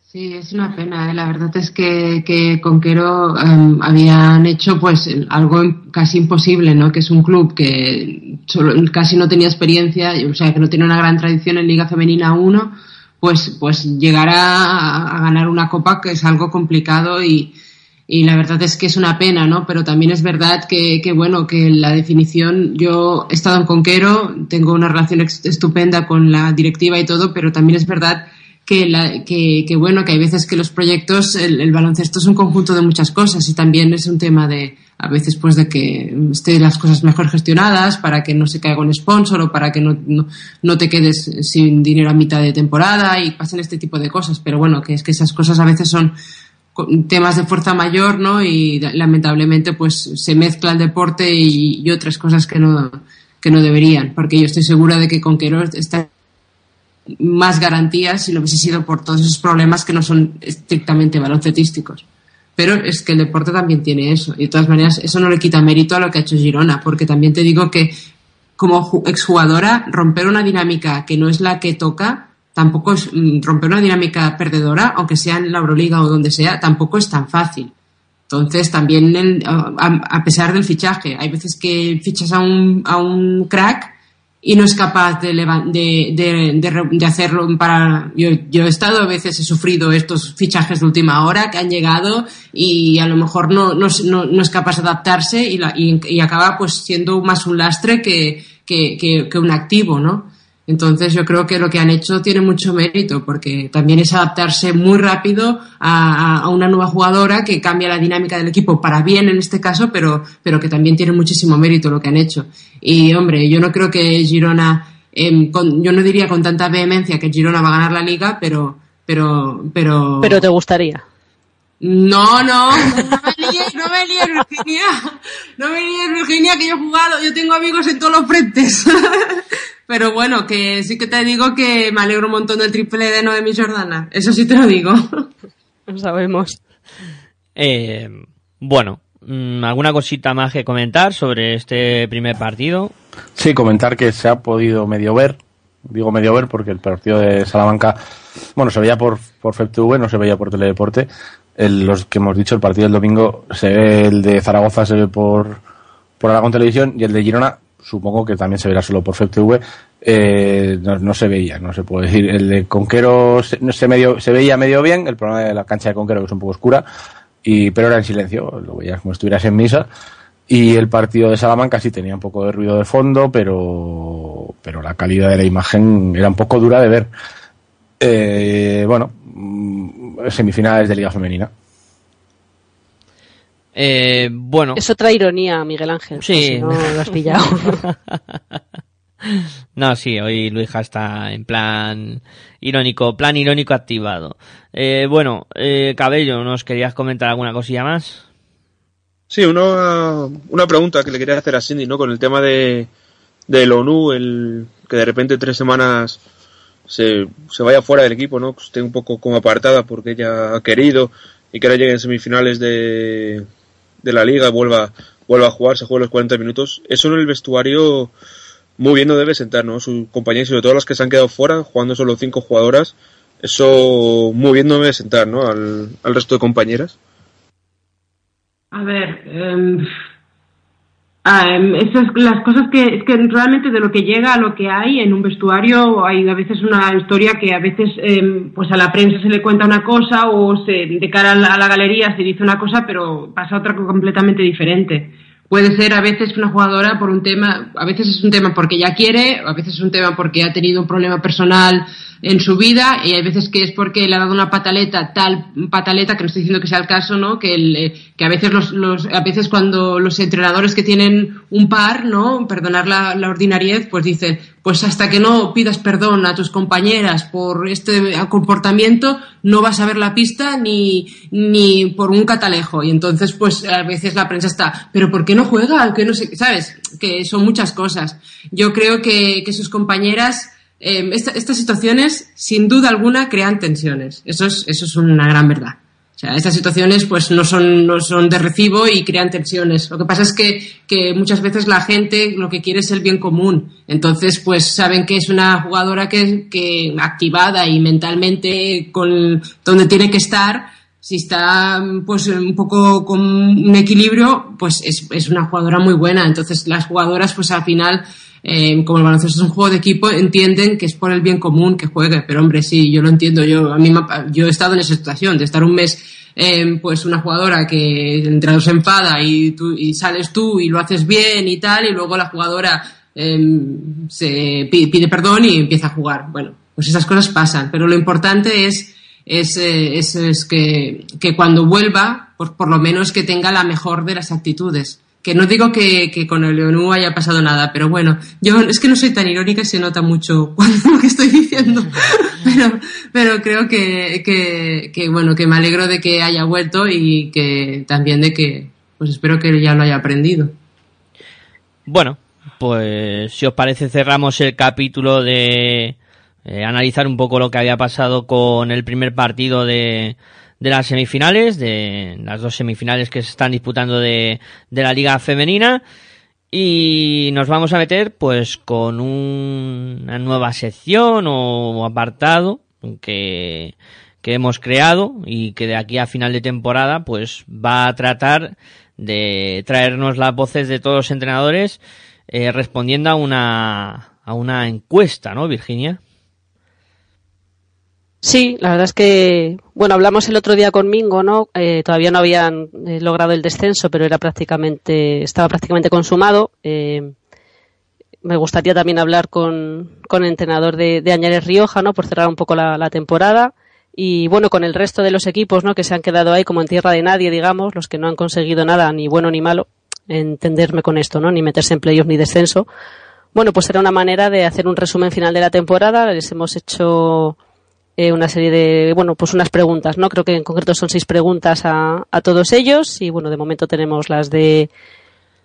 Sí, es una pena. ¿eh? La verdad es que, que Conquero em, habían hecho pues algo casi imposible, ¿no? Que es un club que solo- casi no tenía experiencia, o sea, que no tiene una gran tradición en Liga Femenina 1, pues, pues llegar a ganar una copa que es algo complicado y, y la verdad es que es una pena, ¿no? Pero también es verdad que, que, bueno, que la definición, yo he estado en Conquero, tengo una relación estupenda con la directiva y todo, pero también es verdad que, la, que, que bueno, que hay veces que los proyectos, el, el baloncesto es un conjunto de muchas cosas y también es un tema de, a veces pues de que estén las cosas mejor gestionadas para que no se caiga un sponsor o para que no, no, no te quedes sin dinero a mitad de temporada y pasen este tipo de cosas. Pero bueno, que es que esas cosas a veces son temas de fuerza mayor, ¿no? Y lamentablemente pues se mezcla el deporte y, y otras cosas que no, que no deberían, porque yo estoy segura de que Conquero está más garantías si no hubiese sido por todos esos problemas que no son estrictamente baloncetísticos. Pero es que el deporte también tiene eso. Y de todas maneras, eso no le quita mérito a lo que ha hecho Girona, porque también te digo que como ju- exjugadora, romper una dinámica que no es la que toca, tampoco es mm, romper una dinámica perdedora, aunque sea en la Euroliga o donde sea, tampoco es tan fácil. Entonces, también, el- a, a pesar del fichaje, hay veces que fichas a un, a un crack y no es capaz de, de, de, de hacerlo para... Yo, he estado, a veces he sufrido estos fichajes de última hora que han llegado y a lo mejor no, no, no, no es capaz de adaptarse y, la- y, y acaba pues siendo más un lastre que, que, que, que un activo, ¿no? Entonces yo creo que lo que han hecho tiene mucho mérito porque también es adaptarse muy rápido a, una nueva jugadora que cambia la dinámica del equipo para bien en este caso, pero, pero que también tiene muchísimo mérito lo que han hecho. Y hombre, yo no creo que Girona, em, con- yo no diría con tanta vehemencia que Girona va a ganar la liga, pero, pero, pero. Pero te gustaría. No, no, no me líes, no me líes, Virginia. No me líes, Virginia, que yo he jugado, yo tengo amigos en todos los frentes. Pero bueno, que sí que te digo que me alegro un montón del triple de Noemi Jordana. Eso sí te lo digo. Lo sabemos. Eh, bueno, mm, ¿alguna cosita más que comentar sobre este primer partido? Sí, comentar que se ha podido medio ver, digo medio ver porque el partido de Salamanca, bueno, se veía por, por FEPTV, no se veía por Teledeporte. El- los que hemos dicho, el partido del domingo, se ve el de Zaragoza, se ve por, por Aragón Televisión y el de Girona, supongo que también se verá solo por FEPTV, eh, no, no se veía, no se puede decir. El de Conquero se, se, medio, se veía medio bien, el problema de la cancha de Conquero que es un poco oscura, y, pero era en silencio, lo veías como si estuvieras en misa. Y el partido de Salamanca sí tenía un poco de ruido de fondo, pero, pero la calidad de la imagen era un poco dura de ver. Eh, bueno, mm, semifinales de Liga Femenina. Eh, bueno, Es otra ironía, Miguel Ángel. Sí. no lo has pillado. no, sí, hoy Luija está en plan irónico, plan irónico activado. Eh, bueno, eh, Cabello, ¿nos querías comentar alguna cosilla más? Sí, una, una pregunta que le quería hacer a Cindy, ¿no? Con el tema de del ONU, el que de repente tres semanas se, se vaya fuera del equipo, ¿no? Que esté un poco como apartada porque ella ha querido y que ahora llegue en semifinales de, de la liga, vuelva, vuelva a jugar, se juegue los 40 minutos. Eso en el vestuario muy bien no debe sentar, ¿no? Sus compañeros, sobre todo las que se han quedado fuera, jugando solo cinco jugadoras, eso muy bien no debe sentar, ¿no? Al, al resto de compañeras. A ver, em, em, esas las cosas que es que realmente de lo que llega a lo que hay en un vestuario hay a veces una historia que a veces em, pues a la prensa se le cuenta una cosa o se de cara a la, a la galería se dice una cosa pero pasa otra completamente diferente. Puede ser a veces una jugadora por un tema, a veces es un tema porque ya quiere, a veces es un tema porque ha tenido un problema personal en su vida y hay veces que es porque le ha dado una pataleta, tal pataleta, que no estoy diciendo que sea el caso, ¿no? Que, el, eh, que a veces los, los, a veces cuando los entrenadores que tienen un par, ¿no? Perdonar la, la ordinariez, pues dice, pues hasta que no pidas perdón a tus compañeras por este comportamiento, no vas a ver la pista ni, ni por un catalejo. Y entonces, pues a veces la prensa está, pero ¿por qué no juega? ¿Qué no ¿sabes? Que son muchas cosas. Yo creo que, que sus compañeras, eh, esta- estas situaciones, sin duda alguna, crean tensiones. Eso es, eso es una gran verdad. O sea, estas situaciones pues no son, no son de recibo y crean tensiones. Lo que pasa es que, que muchas veces la gente lo que quiere es el bien común. Entonces, pues saben que es una jugadora que, que activada y mentalmente con donde tiene que estar, si está pues un poco con un equilibrio, pues es, es una jugadora muy buena. Entonces las jugadoras pues al final, eh, como el baloncesto es un juego de equipo, entienden que es por el bien común que juegue. Pero hombre, sí, yo lo entiendo. Yo, a mí, yo he estado en esa situación de estar un mes eh, pues una jugadora que entrenador se enfada y, tú, y sales tú y lo haces bien y tal, y luego la jugadora eh, se pi- pide perdón y empieza a jugar. Bueno, pues esas cosas pasan, pero lo importante es, es, eh, es, es que, que cuando vuelva, pues por lo menos que tenga la mejor de las actitudes. Que no digo que, que con el Leonú haya pasado nada, pero bueno, yo es que no soy tan irónica y se nota mucho cuando lo que estoy diciendo. Pero, pero creo que, que, que, bueno, que me alegro de que haya vuelto y que también de que, pues espero que ya lo haya aprendido. Bueno, pues si os parece cerramos el capítulo de eh, analizar un poco lo que había pasado con el primer partido de, de las semifinales, de las dos semifinales que se están disputando de, de la liga femenina. Y nos vamos a meter pues con un- una nueva sección o apartado que, que hemos creado y que de aquí a final de temporada pues va a tratar de traernos las voces de todos los entrenadores eh, respondiendo a una, a una encuesta, ¿no, Virginia? Sí, la verdad es que, bueno, hablamos el otro día con Mingo, ¿no? Eh, todavía no habían eh, logrado el descenso, pero era prácticamente, estaba prácticamente consumado. Eh, me gustaría también hablar con, con el entrenador de, de Añares Rioja, ¿no? Por cerrar un poco la, la temporada. Y bueno, con el resto de los equipos, ¿no? Que se han quedado ahí como en tierra de nadie, digamos, los que no han conseguido nada, ni bueno ni malo, entenderme con esto, ¿no? Ni meterse en playoff ni descenso. Bueno, pues era una manera de hacer un resumen final de la temporada. Les hemos hecho eh, una serie de, bueno, pues unas preguntas, ¿no? Creo que en concreto son seis preguntas a, a todos ellos y bueno, de momento tenemos las de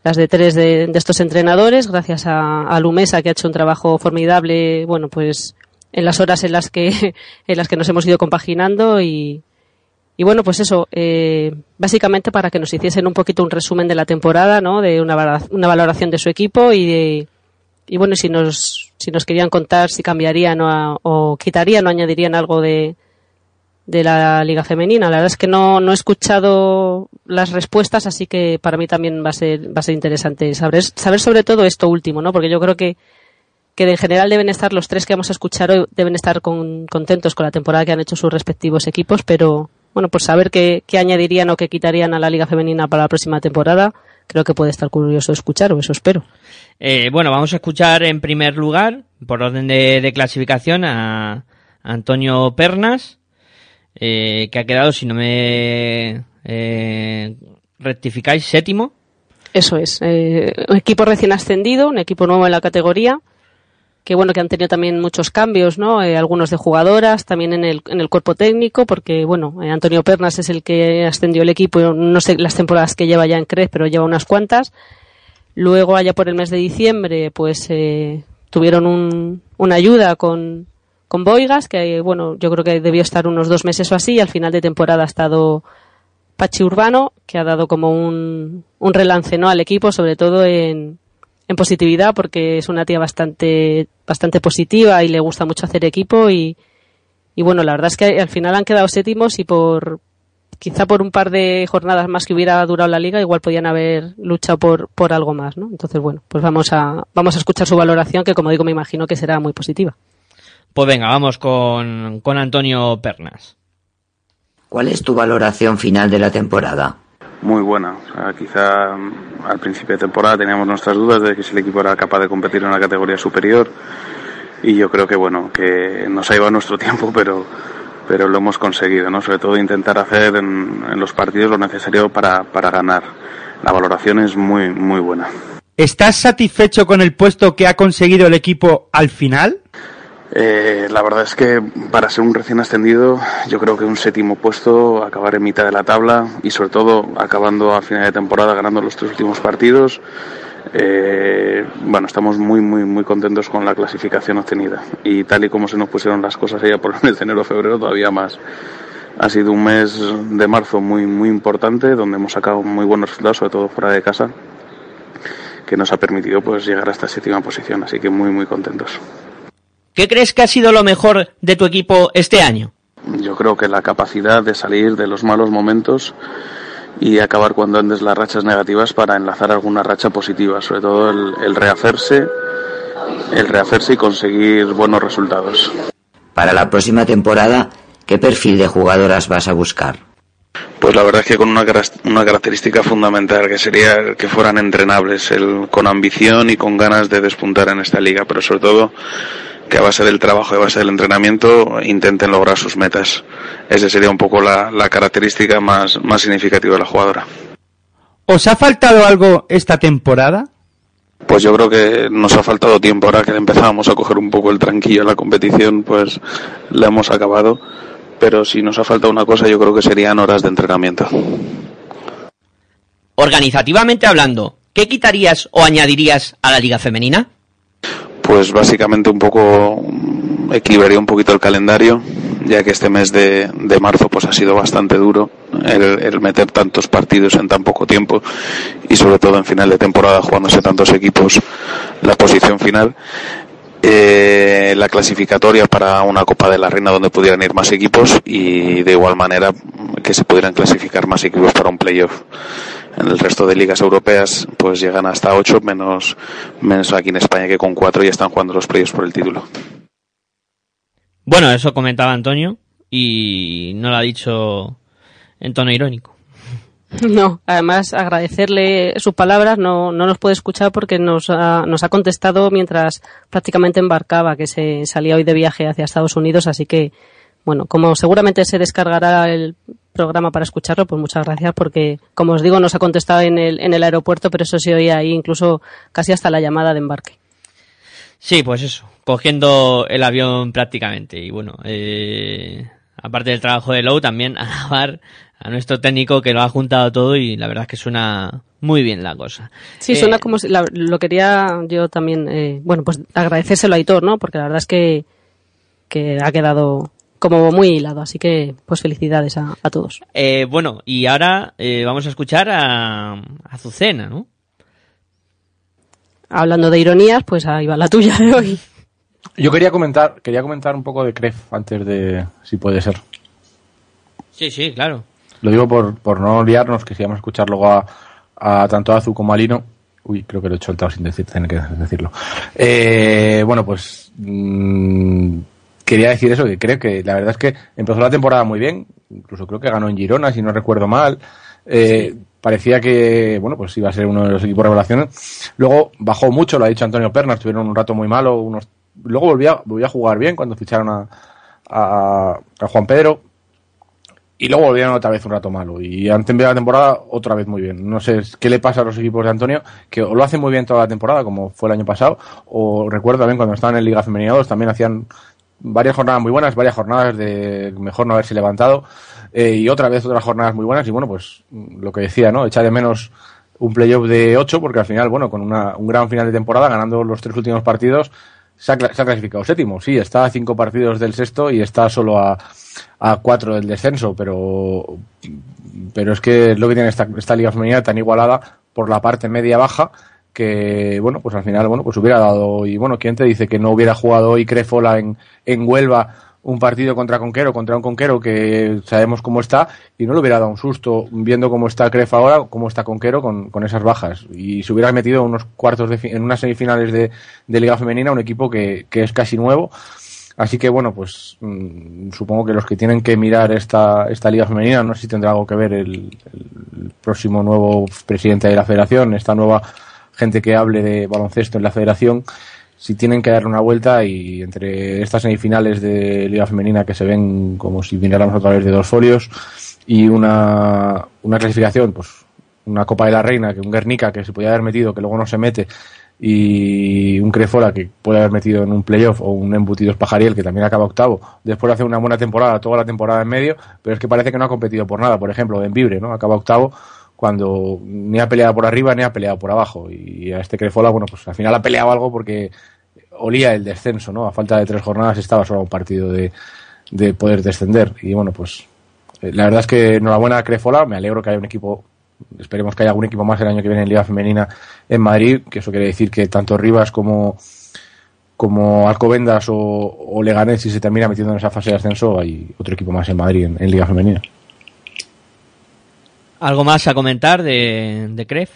las de tres de, estos entrenadores, gracias a, a Lumesa que ha hecho un trabajo formidable, bueno, pues en las horas en las que en las que nos hemos ido compaginando y, y bueno, pues eso, eh, básicamente para que nos hiciesen un poquito un resumen de la temporada, ¿no? De una, una valoración de su equipo y de, y bueno, si nos, si nos querían contar si cambiarían o, a- o quitarían o añadirían algo de, de la liga femenina. La verdad es que no, no he escuchado las respuestas, así que para mí también va a ser, va a ser interesante saber, saber sobre todo esto último, ¿no? Porque yo creo que, que en general deben estar los tres que vamos a escuchar hoy, deben estar con- contentos con la temporada que han hecho sus respectivos equipos, pero bueno, pues saber qué, qué añadirían o qué quitarían a la liga femenina para la próxima temporada, creo que puede estar curioso escuchar, o eso espero. Eh, bueno, vamos a escuchar en primer lugar, por orden de, de clasificación, a Antonio Pernas, eh, que ha quedado, si no me eh, rectificáis, séptimo. Eso es. eh, un equipo recién ascendido, un equipo nuevo en la categoría, que bueno, que han tenido también muchos cambios, ¿no? Eh, algunos de jugadoras, también en el, en el cuerpo técnico, porque bueno, eh, Antonio Pernas es el que ascendió el equipo, no sé las temporadas que lleva ya en CRES, pero lleva unas cuantas. Luego, allá por el mes de diciembre, pues eh, tuvieron un, una ayuda con, con Boigas, que bueno, yo creo que debió estar unos dos meses o así, y al final de temporada ha estado Pachi Urbano, que ha dado como un, un relance ¿no? al equipo, sobre todo en, en positividad, porque es una tía bastante, bastante positiva y le gusta mucho hacer equipo y, y bueno, la verdad es que al final han quedado séptimos y por quizá por un par de jornadas más que hubiera durado la liga, igual podían haber luchado por, por algo más, ¿no? Entonces, bueno, pues vamos a, vamos a escuchar su valoración, que como digo, me imagino que será muy positiva. Pues venga, vamos con, con Antonio Pernas. ¿Cuál es tu valoración final de la temporada? muy buena. O sea, quizá mm, al principio de temporada teníamos nuestras dudas de que si el equipo era capaz de competir en una categoría superior y yo creo que bueno, que nos ha llevado nuestro tiempo, pero pero lo hemos conseguido, ¿no? Sobre todo intentar hacer en, en los partidos lo necesario para, para ganar. La valoración es muy muy buena. ¿Estás satisfecho con el puesto que ha conseguido el equipo al final? Eh, la verdad es que para ser un recién ascendido, yo creo que un séptimo puesto, acabar en mitad de la tabla y sobre todo acabando a final de temporada ganando los tres últimos partidos, eh, bueno, estamos muy, muy, muy contentos con la clasificación obtenida y tal y como se nos pusieron las cosas allá por el mes de enero febrero, todavía más. Ha sido un mes de marzo muy, muy importante, donde hemos sacado muy buenos resultados, sobre todo fuera de casa, que nos ha permitido pues llegar a esta séptima posición, así que muy, muy contentos. ¿Qué crees que ha sido lo mejor de tu equipo este año? Yo creo que la capacidad de salir de los malos momentos y acabar cuando andes las rachas negativas para enlazar alguna racha positiva, sobre todo el, el rehacerse, el rehacerse y conseguir buenos resultados. Para la próxima temporada, ¿qué perfil de jugadoras vas a buscar? Pues la verdad es que con una, una característica fundamental que sería que fueran entrenables, el, con ambición y con ganas de despuntar en esta liga, pero sobre todo que a base del trabajo y a base del entrenamiento intenten lograr sus metas. Esa sería un poco la, la característica más, más significativa de la jugadora. ¿Os ha faltado algo esta temporada? Pues yo creo que nos ha faltado tiempo ahora que empezábamos a coger un poco el tranquillo en la competición, pues la hemos acabado. Pero si nos ha faltado una cosa, yo creo que serían horas de entrenamiento. Organizativamente hablando, ¿qué quitarías o añadirías a la liga femenina? Pues básicamente un poco equilibraría un poquito el calendario, ya que este mes de, de marzo pues ha sido bastante duro el, el meter tantos partidos en tan poco tiempo y sobre todo en final de temporada jugándose tantos equipos la posición final. Eh, la clasificatoria para una Copa de la Reina donde pudieran ir más equipos y de igual manera que se pudieran clasificar más equipos para un playoff. En el resto de ligas europeas pues llegan hasta 8 menos, menos aquí en España que con 4 ya están jugando los playoffs por el título. Bueno, eso comentaba Antonio y no lo ha dicho en tono irónico. No, además agradecerle sus palabras, no, no nos puede escuchar porque nos ha, nos ha contestado mientras prácticamente embarcaba, que se salía hoy de viaje hacia Estados Unidos, así que, bueno, como seguramente se descargará el programa para escucharlo, pues muchas gracias porque, como os digo, nos ha contestado en el, en el aeropuerto, pero eso se oía ahí incluso casi hasta la llamada de embarque. Sí, pues eso, cogiendo el avión prácticamente. Y bueno, eh, aparte del trabajo de Lowe, también alabar a nuestro técnico que lo ha juntado todo y la verdad es que suena muy bien la cosa. Sí, Eh, suena como si la- lo quería yo también, eh, bueno, pues agradecérselo a Aitor, ¿no? Porque la verdad es que, que ha quedado como muy hilado, así que pues felicidades a, a todos. eh, bueno, y ahora eh, vamos a escuchar a, a Azucena, ¿no? Hablando de ironías, pues ahí va la tuya de hoy. Yo quería comentar, quería comentar un poco de Cref antes de, si puede ser. Sí, sí, claro. Lo digo por, por no liarnos, que si vamos a escuchar luego a, a tanto a Azu como a Lino. Uy, creo que lo he soltado sin decir, tener que decirlo. Eh, bueno, pues mm, quería decir eso, que creo que la verdad es que empezó la temporada muy bien, incluso creo que ganó en Girona, si no recuerdo mal. Eh, Parecía que, bueno, pues iba a ser uno de los equipos revelaciones. Luego bajó mucho, lo ha dicho Antonio Pernas, tuvieron un rato muy malo, unos luego volvía, volvía a jugar bien cuando ficharon a, a, a Juan Pedro y luego volvieron otra vez un rato malo y han terminado la temporada otra vez muy bien. No sé qué le pasa a los equipos de Antonio, que o lo hacen muy bien toda la temporada, como fue el año pasado, o recuerdo también cuando estaban en Liga Femenina 2, también hacían varias jornadas muy buenas, varias jornadas de mejor no haberse levantado, eh, y otra vez otras jornadas muy buenas, y bueno, pues lo que decía, ¿no? Echa de menos un playoff de 8, porque al final, bueno, con una, un gran final de temporada, ganando los tres últimos partidos, se ha, se ha clasificado séptimo. Sí, está a cinco partidos del sexto y está solo a, a cuatro del descenso, pero, pero es que es lo que tiene esta, esta liga femenina tan igualada por la parte media-baja que, bueno, pues al final, bueno, pues hubiera dado, y bueno, ¿quién te dice que no hubiera jugado hoy Crefola en, en Huelva un partido contra Conquero, contra un Conquero que sabemos cómo está, y no le hubiera dado un susto viendo cómo está Cref ahora, cómo está Conquero con, con esas bajas. Y se hubiera metido unos cuartos de, en unas semifinales de, de Liga Femenina, un equipo que, que es casi nuevo. Así que bueno, pues mm, supongo que los que tienen que mirar esta, esta Liga Femenina, no sé si tendrá algo que ver el próximo nuevo presidente de la federación, esta nueva gente que hable de baloncesto en la federación, si tienen que darle una vuelta y entre estas semifinales de Liga Femenina que se ven como si viniéramos a través de dos folios y una, una clasificación, pues una Copa de la Reina, que un Guernica que se podía haber metido, que luego no se mete, y un Crefola que puede haber metido en un playoff, o un Embutidos Pajariel que también acaba octavo, después de hacer una buena temporada, toda la temporada en medio, pero es que parece que no ha competido por nada, por ejemplo, en Vibre, ¿no? Acaba octavo cuando ni ha peleado por arriba ni ha peleado por abajo. Y a este Crefola, bueno, pues al final ha peleado algo porque olía el descenso, ¿no? A falta de tres jornadas estaba solo un partido de, de poder descender. Y bueno, pues Eh, La verdad es que enhorabuena a Crefola, me alegro que haya un equipo, esperemos que haya algún equipo más el año que viene en Liga Femenina en Madrid, que eso quiere decir que tanto Rivas como, como Alcobendas o, o Leganés, si se termina metiendo en esa fase de ascenso, hay otro equipo más en Madrid en Liga Femenina. ¿Algo más a comentar de, de Cref?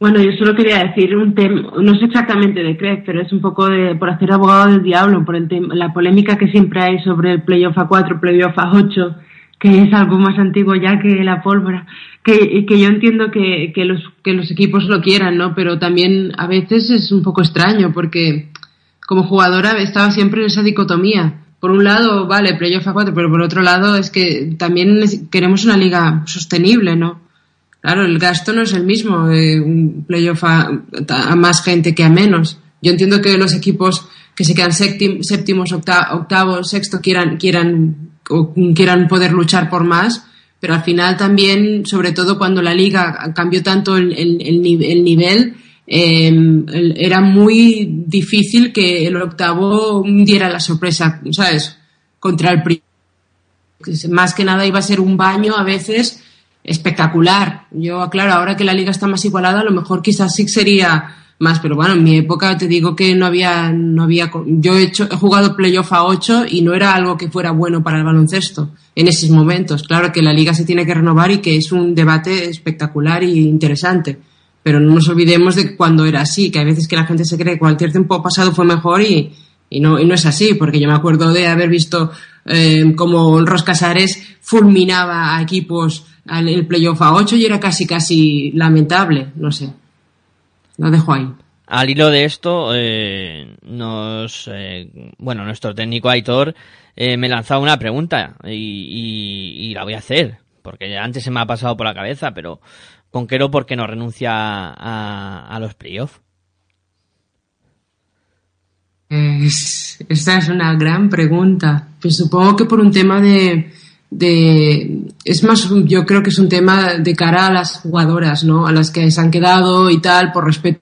Bueno, yo solo quería decir un tema, no sé exactamente de Cref, pero es un poco de, por hacer abogado del diablo, por el la polémica que siempre hay sobre el playoff a 4, playoff a 8, que es algo más antiguo ya que la pólvora, que, que yo entiendo que, que, los, que los equipos lo quieran, ¿no? Pero también a veces es un poco extraño porque como jugadora estaba siempre en esa dicotomía. Por un lado, vale, playoff a 4, pero por otro lado es que también queremos una liga sostenible, ¿no? Claro, el gasto no es el mismo, eh, un playoff a, más gente que a menos. Yo entiendo que los equipos que se quedan séptim- séptimos, octa- octavos, sexto quieran, quieran, quieran poder luchar por más, pero al final también, sobre todo cuando la liga cambió tanto el nivel, eh, era muy difícil que el octavo diera la sorpresa, ¿sabes? Contra el primero más que nada iba a ser un baño a veces espectacular. Yo, claro, ahora que la liga está más igualada, a lo mejor quizás sí sería más, pero bueno, en mi época te digo que no había, no había, yo he hecho, he jugado playoff a 8 y no era algo que fuera bueno para el baloncesto en esos momentos. Claro que la liga se tiene que renovar y que es un debate espectacular y interesante. Pero no nos olvidemos de cuando era así, que hay veces que la gente se cree que cualquier tiempo pasado fue mejor y, y no, y no es así, porque yo me acuerdo de haber visto eh, como Ros Casares fulminaba a equipos al el playoff a 8 y era casi casi lamentable, no sé. Lo dejo ahí. Al hilo de esto, eh, nos, eh, bueno, nuestro técnico Aitor eh, me lanzaba una pregunta y- y la voy a hacer, porque antes se me ha pasado por la cabeza, pero Conquero, ¿por qué no renuncia a, los playoffs? Es- esta es una gran pregunta. Pues supongo que por un tema de. Es más, yo creo que es un tema de cara a las jugadoras, ¿no? A las que se han quedado y tal, por respeto.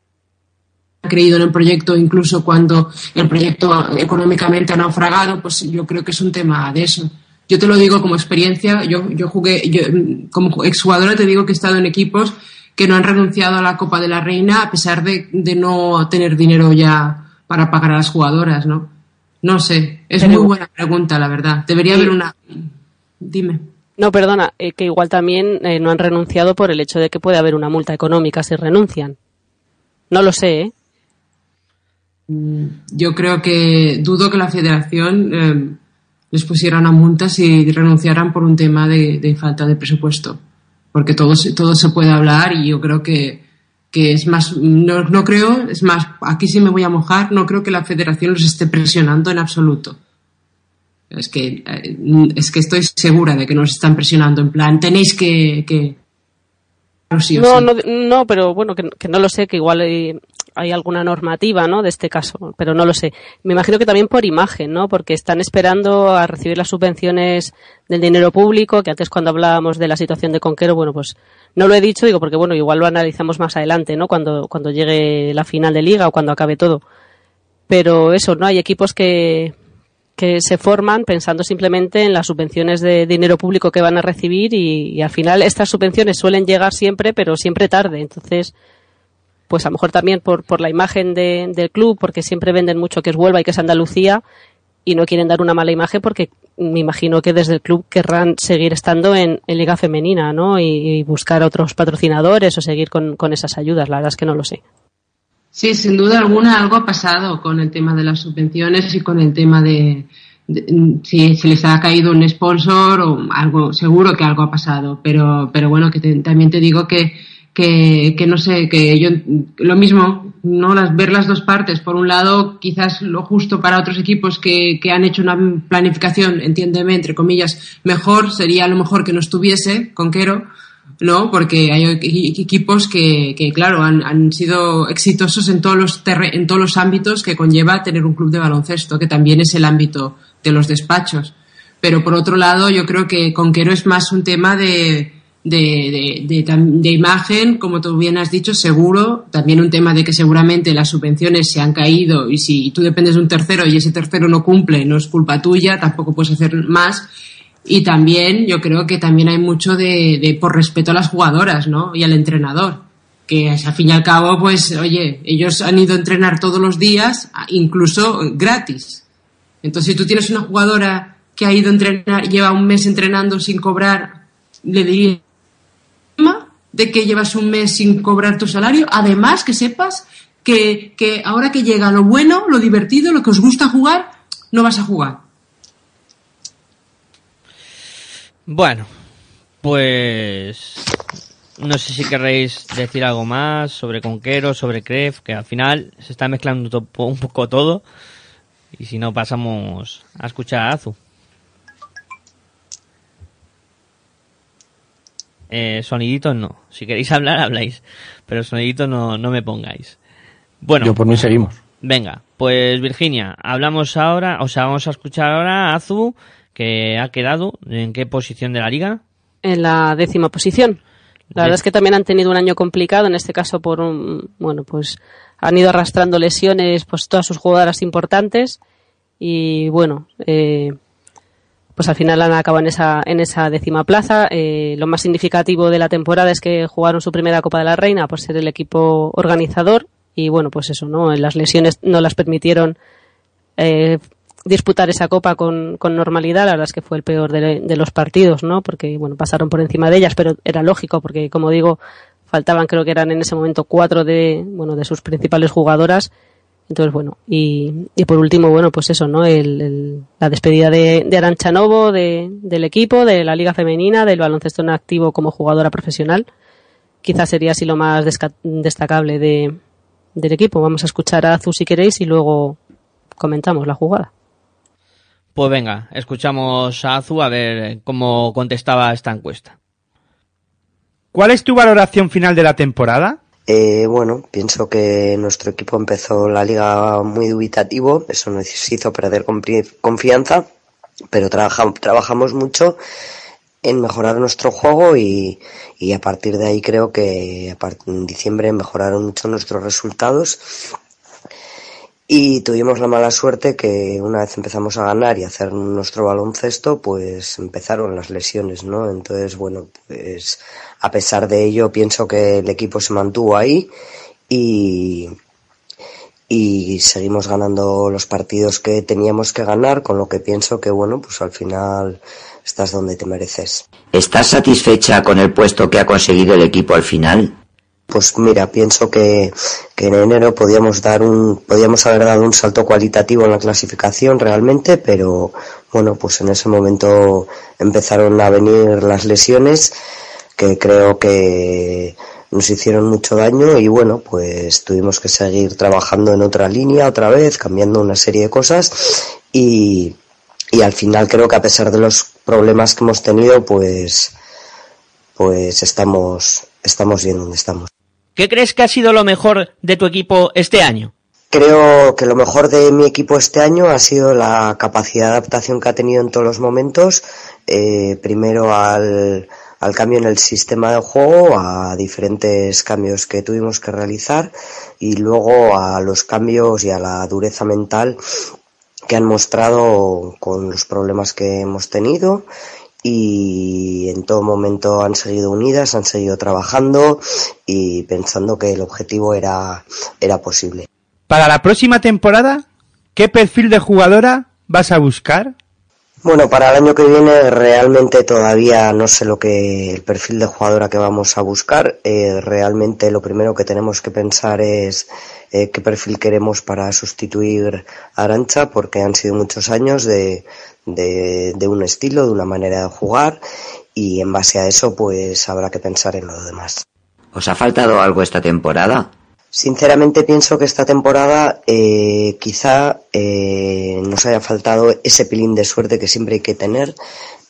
Creído en el proyecto, incluso cuando el proyecto económicamente ha naufragado, pues yo creo que es un tema de eso. Yo te lo digo como experiencia, yo, yo jugué, yo, como exjugadora te digo que he estado en equipos que no han renunciado a la Copa de la Reina a pesar de, de no tener dinero ya para pagar a las jugadoras, ¿no? No sé, es Pero- muy buena pregunta, la verdad. Debería Sí. haber una... Dime. No, perdona, eh, que igual también eh, no han renunciado por el hecho de que puede haber una multa económica si renuncian. No lo sé, ¿eh? Yo creo que dudo que la federación eh, les pusiera una multa si renunciaran por un tema de, de falta de presupuesto. Porque todo, se- todo se puede hablar y yo creo que, que es más, no, no creo, es más, aquí sí me voy a mojar, no creo que la federación los esté presionando en absoluto. Es que, eh, es que estoy segura de que nos están presionando, en plan, tenéis que... que sí no, sí. no, no, pero bueno, que, que no lo sé, que igual hay, hay alguna normativa, ¿no? De este caso, pero no lo sé. Me imagino que también por imagen, ¿no? Porque están esperando a recibir las subvenciones del dinero público, que antes cuando hablábamos de la situación de Conquero, bueno, pues no lo he dicho, digo, porque bueno, igual lo analizamos más adelante, ¿no? Cuando, cuando llegue la final de liga o cuando acabe todo. Pero eso, ¿no? Hay equipos que, que se forman pensando simplemente en las subvenciones de dinero público que van a recibir y, y al final estas subvenciones suelen llegar siempre, pero siempre tarde. Entonces, pues a lo mejor también por, por la imagen de- del club, porque siempre venden mucho que es Huelva y que es Andalucía y no quieren dar una mala imagen porque me imagino que desde el club querrán seguir estando en, en Liga Femenina, ¿no? Y, buscar otros patrocinadores o seguir con, con esas ayudas. La verdad es que no lo sé. Sí, sin duda alguna algo ha pasado con el tema de las subvenciones y con el tema de, de- si se les ha caído un sponsor o algo, seguro que algo ha pasado, pero, pero bueno, que también te digo que, que, no sé, que yo, lo mismo, no las, ver las dos partes. Por un lado, quizás lo justo para otros equipos que, que han hecho una planificación, entiéndeme, entre comillas, mejor, sería a lo mejor que no estuviese Conquero, ¿no? Porque hay equi- equipos que, que claro, han, han sido exitosos en todos, los en todos los ámbitos que conlleva tener un club de baloncesto, que también es el ámbito de los despachos. Pero por otro lado, yo creo que Conquero es más un tema de, de, imagen, como tú bien has dicho, seguro. También un tema de que seguramente las subvenciones se han caído y si tú dependes de un tercero y ese tercero no cumple, no es culpa tuya, tampoco puedes hacer más Y también, yo creo que también hay mucho de, por respeto a las jugadoras, ¿no? Y al entrenador. Que al fin y al cabo, pues, oye, ellos han ido a entrenar todos los días, incluso gratis. Entonces, si tú tienes una jugadora que ha ido a entrenar, lleva un mes entrenando sin cobrar, le diría de que llevas un mes sin cobrar tu salario. Además, que sepas que, que ahora que llega lo bueno, lo divertido, lo que os gusta jugar, no vas a jugar. Bueno, pues no sé si querréis decir algo más sobre Conquero, sobre Cref, que al final se está mezclando un poco todo. Y si no, pasamos a escuchar a Azu. Eh, soniditos no. Si queréis hablar, habláis. Pero soniditos no, no me pongáis. Bueno. Yo por mí seguimos. Venga, pues Virginia, hablamos ahora, o sea, vamos a escuchar ahora a Azu, que ha quedado en qué posición de la liga. En la décima posición. La verdad es que también han tenido un año complicado, en este caso por un, bueno, pues han ido arrastrando lesiones, pues todas sus jugadoras importantes y bueno, eh, pues al final han acabado en esa, en esa décima plaza. Eh, lo más significativo de la temporada es que jugaron su primera Copa de la Reina por ser el equipo organizador y bueno, pues eso, ¿no? Las lesiones no las permitieron eh, disputar esa copa con, con normalidad. La verdad es que fue el peor de, de los partidos, ¿no? Porque, bueno, pasaron por encima de ellas, pero era lógico porque, como digo, faltaban, creo que eran en ese momento cuatro de, bueno, de sus principales jugadoras. Entonces, bueno, y, y por último, bueno, pues eso, ¿no? El, el- la despedida de, de Arancha Novo, de, del equipo, de la Liga Femenina, del baloncesto en activo como jugadora profesional. Quizás sería así lo más destacable de, del equipo. Vamos a escuchar a Azu si queréis y luego comentamos la jugada. Pues venga, escuchamos a Azu a ver cómo contestaba esta encuesta. ¿Cuál es tu valoración final de la temporada? Eh, bueno, pienso que nuestro equipo empezó la liga muy dubitativo, eso nos hizo perder confianza, pero trabaja- trabajamos mucho en mejorar nuestro juego y, y a partir de ahí creo que en diciembre mejoraron mucho nuestros resultados y tuvimos la mala suerte que una vez empezamos a ganar y a hacer nuestro baloncesto, pues empezaron las lesiones, ¿no? Entonces, bueno, pues a pesar de ello pienso que el equipo se mantuvo ahí y, y seguimos ganando los partidos que teníamos que ganar, con lo que pienso que, bueno, pues al final estás donde te mereces. ¿Estás satisfecha con el puesto que ha conseguido el equipo al final? Pues mira, pienso que, en enero podíamos dar un, podíamos haber dado un salto cualitativo en la clasificación realmente, pero bueno, pues en ese momento empezaron a venir las lesiones que creo que nos hicieron mucho daño y bueno, pues tuvimos que seguir trabajando en otra línea otra vez, cambiando una serie de cosas y, y al final creo que a pesar de los problemas que hemos tenido, pues, pues estamos, estamos bien donde estamos. ¿Qué crees que ha sido lo mejor de tu equipo este año? Creo que lo mejor de mi equipo este año ha sido la capacidad de adaptación que ha tenido en todos los momentos. Eh, primero al, al cambio en el sistema de juego, a diferentes cambios que tuvimos que realizar y luego a los cambios y a la dureza mental que han mostrado con los problemas que hemos tenido y en todo momento han seguido unidas, han seguido trabajando y pensando que el objetivo era, era posible. Para la próxima temporada, ¿qué perfil de jugadora vas a buscar? Bueno, para el año que viene realmente todavía no sé lo que el perfil de jugadora que vamos a buscar. Eh, realmente lo primero que tenemos que pensar es eh, qué perfil queremos para sustituir a Arancha, porque han sido muchos años de, de, de un estilo, de una manera de jugar, y en base a eso, pues habrá que pensar en lo demás. ¿Os ha faltado algo esta temporada? Sinceramente pienso que esta temporada eh, quizá eh, nos haya faltado ese pilín de suerte que siempre hay que tener,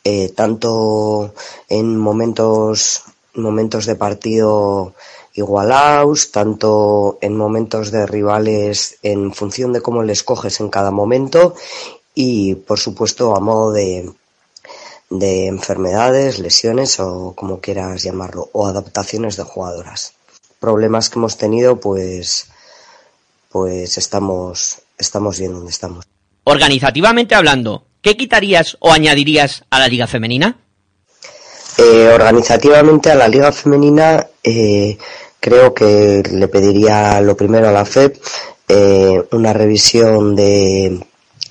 eh, tanto en momentos, momentos de partido igualados, tanto en momentos de rivales en función de cómo les coges en cada momento y por supuesto a modo de, de enfermedades, lesiones o como quieras llamarlo, o adaptaciones de jugadoras problemas que hemos tenido, pues, pues estamos, estamos bien donde estamos. Organizativamente hablando, ¿qué quitarías o añadirías a la liga femenina? Eh, organizativamente a la liga femenina eh, creo que le pediría lo primero a la FEP eh, una revisión de,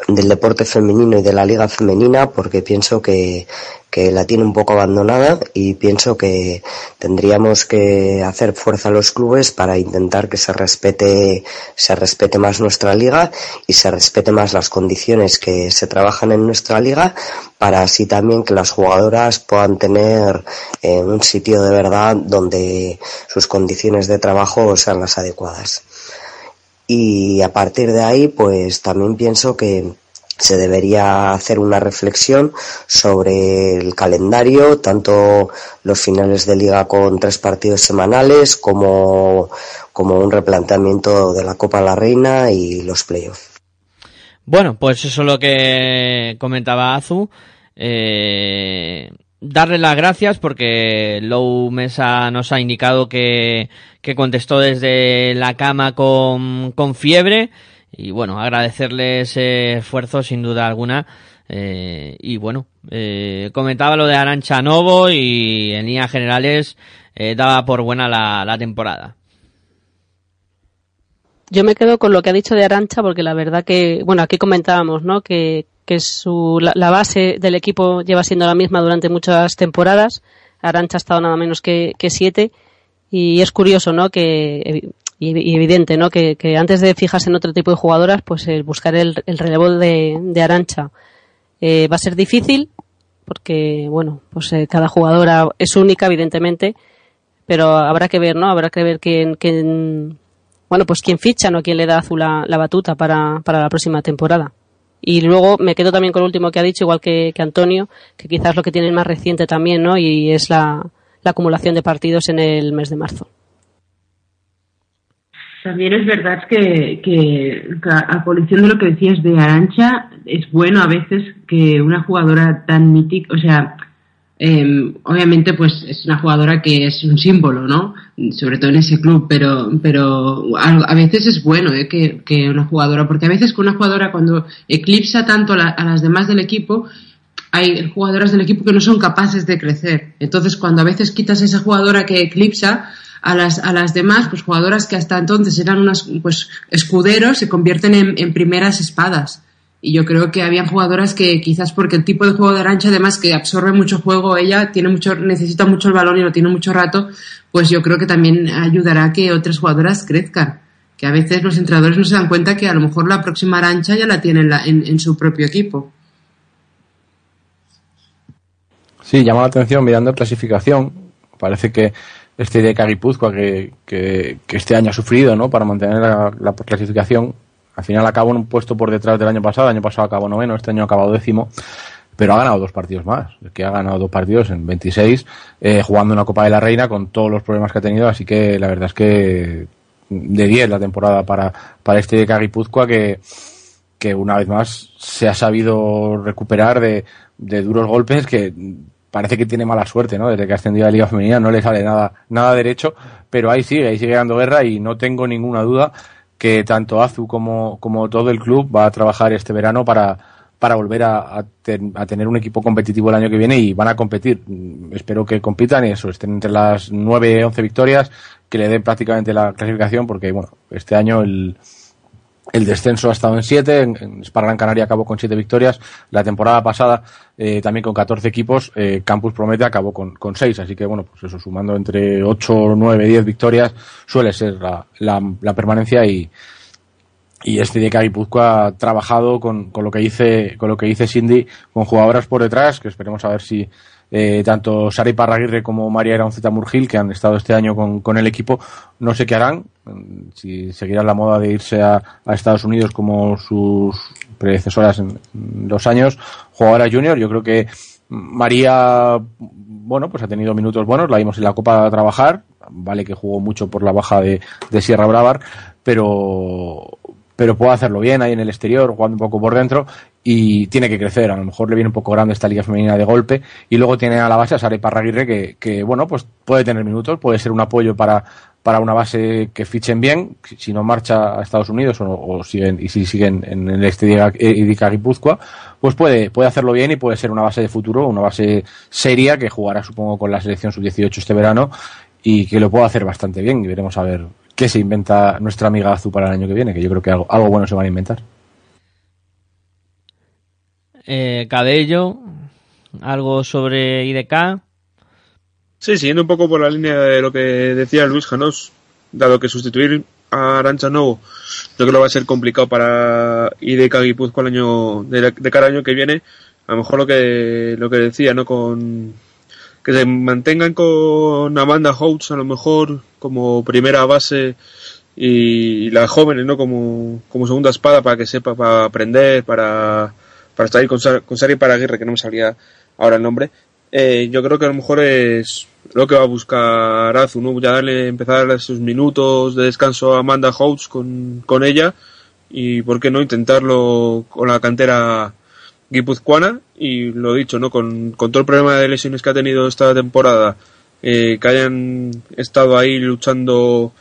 del deporte femenino y de la liga femenina porque pienso que, que la tiene un poco abandonada y pienso que tendríamos que hacer fuerza a los clubes para intentar que se respete se respete más nuestra liga y se respete más las condiciones que se trabajan en nuestra liga para así también que las jugadoras puedan tener eh, un sitio de verdad donde sus condiciones de trabajo sean las adecuadas y a partir de ahí pues también pienso que se debería hacer una reflexión sobre el calendario, tanto los finales de liga con tres partidos semanales como, como un replanteamiento de la Copa la Reina y los playoffs. Bueno, pues eso es lo que comentaba Azu. Eh, darle las gracias porque Lou Mesa nos ha indicado que, que contestó desde la cama con, con fiebre y bueno, agradecerle ese esfuerzo sin duda alguna. Eh, y bueno, eh, comentaba lo de Arancha Novo y en líneas generales eh, daba por buena la, la, temporada. Yo me quedo con lo que ha dicho de Arancha porque la verdad que, bueno, aquí comentábamos, ¿no? Que, que su, la, la base del equipo lleva siendo la misma durante muchas temporadas. Arancha ha estado nada menos que, siete y es curioso, ¿no? Que y, evidente, ¿no? Que, que, antes de fijarse en otro tipo de jugadoras, pues el buscar el, el relevo de, de Arancha eh, va a ser difícil, porque, bueno, pues eh, cada jugadora es única, evidentemente, pero habrá que ver, ¿no? Habrá que ver quién, quién bueno, pues quién ficha, ¿no? Quién le da Azul la, la batuta para, para la próxima temporada. Y luego me quedo también con lo último que ha dicho, igual que, que Antonio, que quizás lo que tiene más reciente también, ¿no? Y es la, la acumulación de partidos en el mes de marzo. También es verdad que, que, a colección de lo que decías de Arancha, es bueno a veces que una jugadora tan mítica, o sea, eh, obviamente pues es una jugadora que es un símbolo, ¿no? Sobre todo en ese club, pero, pero a, veces es bueno ¿eh? que, que, una jugadora, porque a veces con una jugadora cuando eclipsa tanto a las demás del equipo, hay jugadoras del equipo que no son capaces de crecer. Entonces cuando a veces quitas a esa jugadora que eclipsa, a las, a las demás, pues jugadoras que hasta entonces eran unas, pues escuderos, se convierten en, en primeras espadas. Y yo creo que habían jugadoras que quizás porque el tipo de juego de Arancha, además que absorbe mucho juego, ella tiene mucho, necesita mucho el balón y lo tiene mucho rato, pues yo creo que también ayudará a que otras jugadoras crezcan. Que a veces los entrenadores no se dan cuenta que a lo mejor la próxima Arancha ya la tienen en, su propio equipo. Sí, llama la atención mirando clasificación. Parece que este de Guipúzcoa que, que, que, este año ha sufrido ¿no? para mantener la, la, clasificación. Al final acabó en un puesto por detrás del año pasado. El año pasado acabó noveno, este año acabado décimo. Pero ha ganado dos partidos más. Que ha ganado dos partidos en 26, eh, jugando una Copa de la Reina con todos los problemas que ha tenido. Así que la verdad es que de 10 la temporada para, para este de Guipúzcoa que, que una vez más se ha sabido recuperar de, de duros golpes que parece que tiene mala suerte, ¿no? Desde que ha ascendido a la Liga Femenina no le sale nada, nada derecho, pero ahí sigue, ahí sigue dando guerra y no tengo ninguna duda que tanto Azu como, como todo el club va a trabajar este verano para, para volver a, a, ten, a, tener un equipo competitivo el año que viene y van a competir. Espero que compitan y eso, estén entre las 9, 11 victorias, que le den prácticamente la clasificación, porque bueno, este año el, el descenso ha estado en 7, en, Gran Canaria acabó con 7 victorias. La temporada pasada, eh, también con 14 equipos, eh, Campus Promete acabó con, con 6. Así que, bueno, pues eso, sumando entre 8, 9, 10 victorias, suele ser la, la, la permanencia y, y este de Guipúzcoa ha trabajado con, con, lo que dice, con lo que dice Cindy, con jugadoras por detrás, que esperemos a ver si, eh, tanto Sara Parraguirre como María Eraunzeta Murgil, que han estado este año con, con, el equipo, no sé qué harán, si seguirán la moda de irse a, a Estados Unidos como sus predecesoras en, los años, jugadora junior, yo creo que María, bueno, pues ha tenido minutos buenos, la vimos en la Copa a trabajar, vale que jugó mucho por la baja de, de Sierra Bravar, pero pero puede hacerlo bien ahí en el exterior, jugando un poco por dentro y tiene que crecer. A lo mejor le viene un poco grande esta liga femenina de golpe y luego tiene a la base a Sara Parraguirre que, que, bueno, pues puede tener minutos, puede ser un apoyo para, para una base que fichen bien, si no marcha a Estados Unidos o, siguen, y si siguen en el este Idica Guipúzcoa, pues puede, puede hacerlo bien y puede ser una base de futuro, una base seria que jugará supongo con la selección sub-18 este verano y que lo pueda hacer bastante bien y veremos a ver qué se inventa nuestra amiga Azul para el año que viene, que yo creo que algo, algo bueno se van a inventar. Eh, Cabello, algo sobre IDK. Sí, siguiendo un poco por la línea de lo que decía Luis Janós, dado que sustituir a Arancha Novo, yo creo que va a ser complicado para IDK Guipúzcoa el año, de, de cada año que viene. A lo mejor lo que, lo que decía, ¿no? Con, que se mantengan con Amanda Houtz a lo mejor como primera base y las jóvenes, ¿no? Como, como segunda espada para que sepa, para aprender, para, para estar ahí con, con Sari Paraguirre, que no me salía ahora el nombre. Eh, yo creo que a lo mejor es lo que va a buscar Azu, ¿no? Ya darle, empezar sus minutos de descanso a Amanda Houtz con, con ella y por qué no intentarlo con la cantera guipuzcoana y lo dicho, ¿no? Con, con todo el problema de lesiones que ha tenido esta temporada, eh, que hayan estado ahí luchando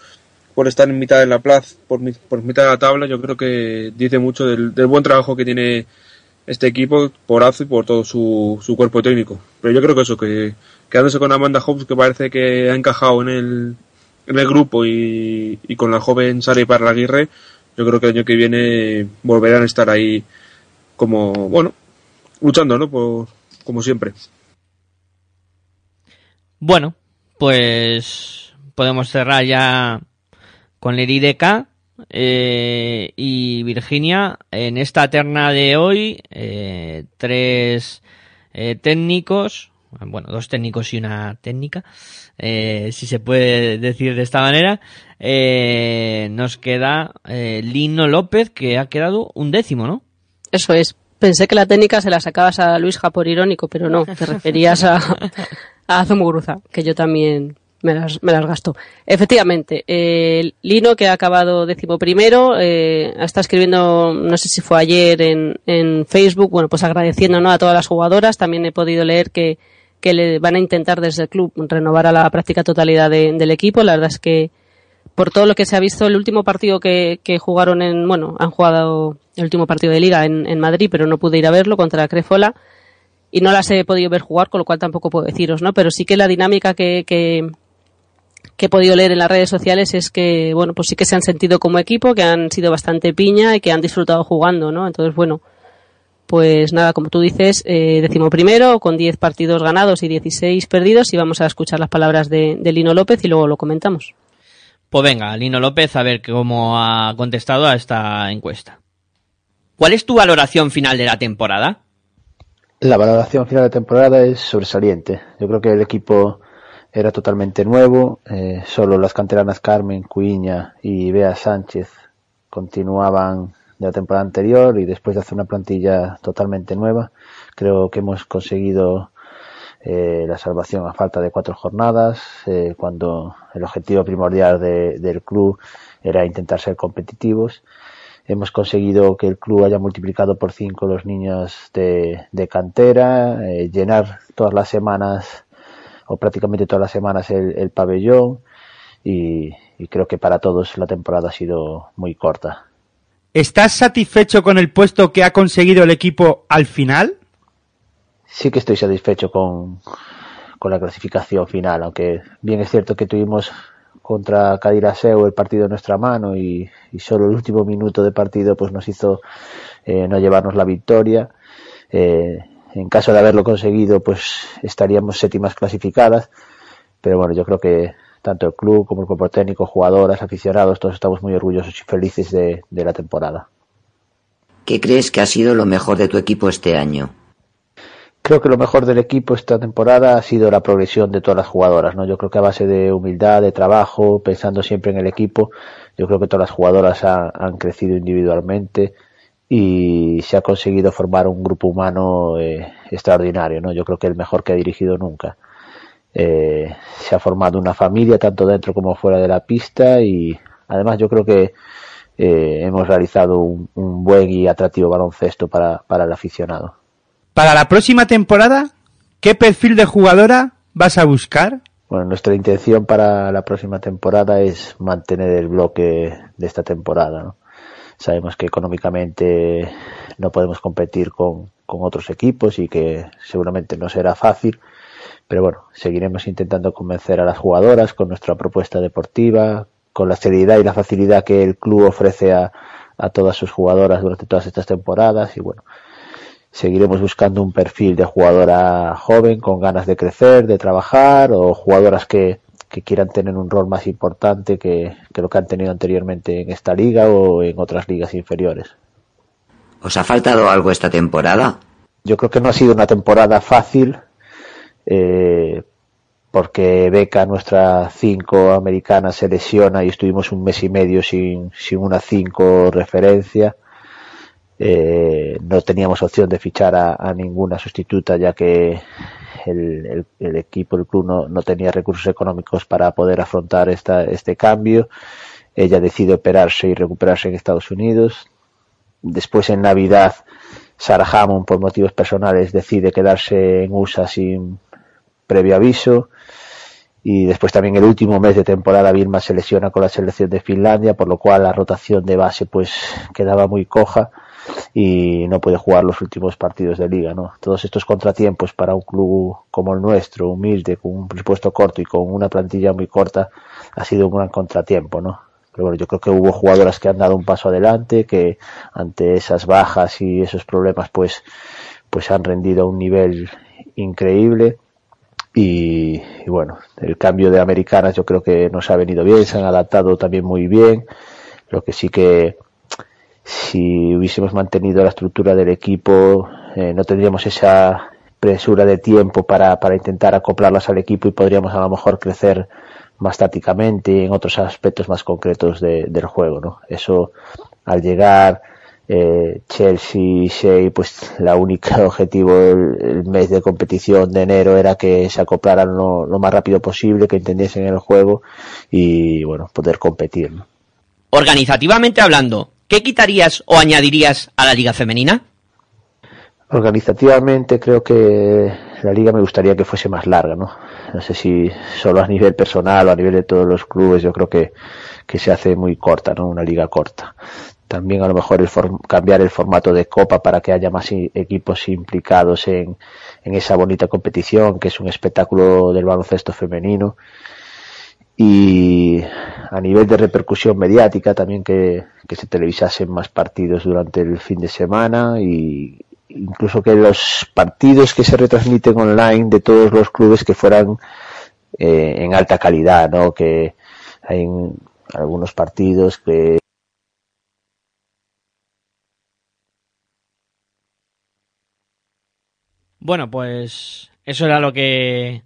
por estar en mitad de la plaza, por, por mitad de la tabla, yo creo que dice mucho del, del buen trabajo que tiene este equipo por Azu y por todo su, su cuerpo técnico. Pero yo creo que eso, que quedándose con Amanda Hobbs, que parece que ha encajado en el, en el grupo y, y con la joven Sara Parlaguirre, yo creo que el año que viene volverán a estar ahí como, bueno, luchando, ¿no? Por, como siempre. Bueno, pues podemos cerrar ya con IDK. Eh, y Virginia, en esta terna de hoy, eh, tres eh, técnicos, bueno, dos técnicos y una técnica, si se puede decir de esta manera, nos queda Lino López, que ha quedado un décimo, ¿no? Eso es. Pensé que la técnica se la sacabas a Luis por irónico, pero no, te referías a, a que yo también me las, me las gasto. Efectivamente, eh, Lino, que ha acabado décimo primero, eh, está escribiendo, no sé si fue ayer en, en Facebook, bueno, pues agradeciendo ¿no? a todas las jugadoras. También he podido leer que, que le van a intentar desde el club renovar a la práctica totalidad de- del equipo. La verdad es que por todo lo que se ha visto, el último partido que, que jugaron en, bueno, han jugado el último partido de liga en, en Madrid, pero no pude ir a verlo contra Crefola y no las he podido ver jugar, con lo cual tampoco puedo deciros, ¿no? Pero sí que la dinámica que, que he podido leer en las redes sociales es que, bueno, pues sí que se han sentido como equipo, que han sido bastante piña y que han disfrutado jugando, ¿no? Entonces, bueno, pues nada, como tú dices, eh, décimo primero, con 10 partidos ganados y 16 perdidos, y vamos a escuchar las palabras de, de Lino López y luego lo comentamos. Pues venga, Lino López, a ver cómo ha contestado a esta encuesta. ¿Cuál es tu valoración final de la temporada? La valoración final de temporada es sobresaliente. Yo creo que el equipo era totalmente nuevo. eh, solo las canteranas Carmen, Cuiña y Bea Sánchez continuaban de la temporada anterior y después de hacer una plantilla totalmente nueva, creo que hemos conseguido eh, la salvación a falta de cuatro jornadas, eh, cuando el objetivo primordial de- del club era intentar ser competitivos. Hemos conseguido que el club haya multiplicado por cinco los niños de, cantera, eh, llenar todas las semanas o prácticamente todas las semanas el, el pabellón y, y creo que para todos la temporada ha sido muy corta. ¿Estás satisfecho con el puesto que ha conseguido el equipo al final? Sí que estoy satisfecho con, con la clasificación final, aunque bien es cierto que tuvimos contra Cadiraseu el partido en nuestra mano y, y solo el último minuto de partido pues nos hizo eh, no llevarnos la victoria. Eh, en caso de haberlo conseguido pues estaríamos séptimas clasificadas, pero bueno, yo creo que tanto el club como el cuerpo técnico, jugadoras, aficionados, todos estamos muy orgullosos y felices de, de la temporada. ¿Qué crees que ha sido lo mejor de tu equipo este año? Creo que lo mejor del equipo esta temporada ha sido la progresión de todas las jugadoras, ¿no? Yo creo que a base de humildad, de trabajo, pensando siempre en el equipo, yo creo que todas las jugadoras han, han crecido individualmente y se ha conseguido formar un grupo humano eh, extraordinario, ¿no? Yo creo que el mejor que ha dirigido nunca. Eh, se ha formado una familia tanto dentro como fuera de la pista y además yo creo que eh, hemos realizado un, un buen y atractivo baloncesto para, para el aficionado. Para la próxima temporada, ¿qué perfil de jugadora vas a buscar? Bueno, nuestra intención para la próxima temporada es mantener el bloque de esta temporada. ¿no? Sabemos que económicamente no podemos competir con, con otros equipos y que seguramente no será fácil, pero bueno, seguiremos intentando convencer a las jugadoras con nuestra propuesta deportiva, con la seriedad y la facilidad que el club ofrece a, a todas sus jugadoras durante todas estas temporadas y bueno, seguiremos buscando un perfil de jugadora joven con ganas de crecer, de trabajar o jugadoras que, que quieran tener un rol más importante que, que lo que han tenido anteriormente en esta liga o en otras ligas inferiores. ¿Os ha faltado algo esta temporada? Yo creo que no ha sido una temporada fácil eh, porque Beca, nuestra 5 americana, se lesiona y estuvimos un mes y medio sin, sin una 5 referencia. Eh, no teníamos opción de fichar a, a ninguna sustituta ya que el, equipo, el club no, no, tenía recursos económicos para poder afrontar esta, este cambio. Ella decide operarse y recuperarse en Estados Unidos. Después en Navidad, Sarah Hammond, por motivos personales, decide quedarse en USA sin previo aviso. Y después también el último mes de temporada Vilma se lesiona con la selección de Finlandia, por lo cual la rotación de base pues quedaba muy coja y no puede jugar los últimos partidos de liga, ¿no? Todos estos contratiempos para un club como el nuestro, humilde, con un presupuesto corto y con una plantilla muy corta, ha sido un gran contratiempo, ¿no? Pero bueno, yo creo que hubo jugadoras que han dado un paso adelante, que ante esas bajas y esos problemas, pues, pues han rendido a un nivel increíble. Y, y, bueno, el cambio de americanas yo creo que nos ha venido bien, se han adaptado también muy bien. Lo que sí que si hubiésemos mantenido la estructura del equipo, eh, no tendríamos esa presura de tiempo para, para intentar acoplarlas al equipo y podríamos a lo mejor crecer más tácticamente en otros aspectos más concretos de, del juego, ¿no? Eso al llegar eh, Chelsea Shea, pues la única objetivo el, el, mes de competición de enero era que se acoplaran lo, lo, más rápido posible, que entendiesen el juego y bueno, poder competir. Organizativamente hablando, ¿qué quitarías o añadirías a la liga femenina? Organizativamente creo que la liga me gustaría que fuese más larga, ¿no? No sé si solo a nivel personal o a nivel de todos los clubes, yo creo que, que se hace muy corta, ¿no? Una liga corta. También a lo mejor el cambiar el formato de copa para que haya más equipos implicados en, en esa bonita competición, que es un espectáculo del baloncesto femenino. Y a nivel de repercusión mediática también que, que se televisasen más partidos durante el fin de semana y, incluso que los partidos que se retransmiten online de todos los clubes que fueran eh, en alta calidad, ¿no? Que hay algunos partidos que Bueno, pues eso era lo que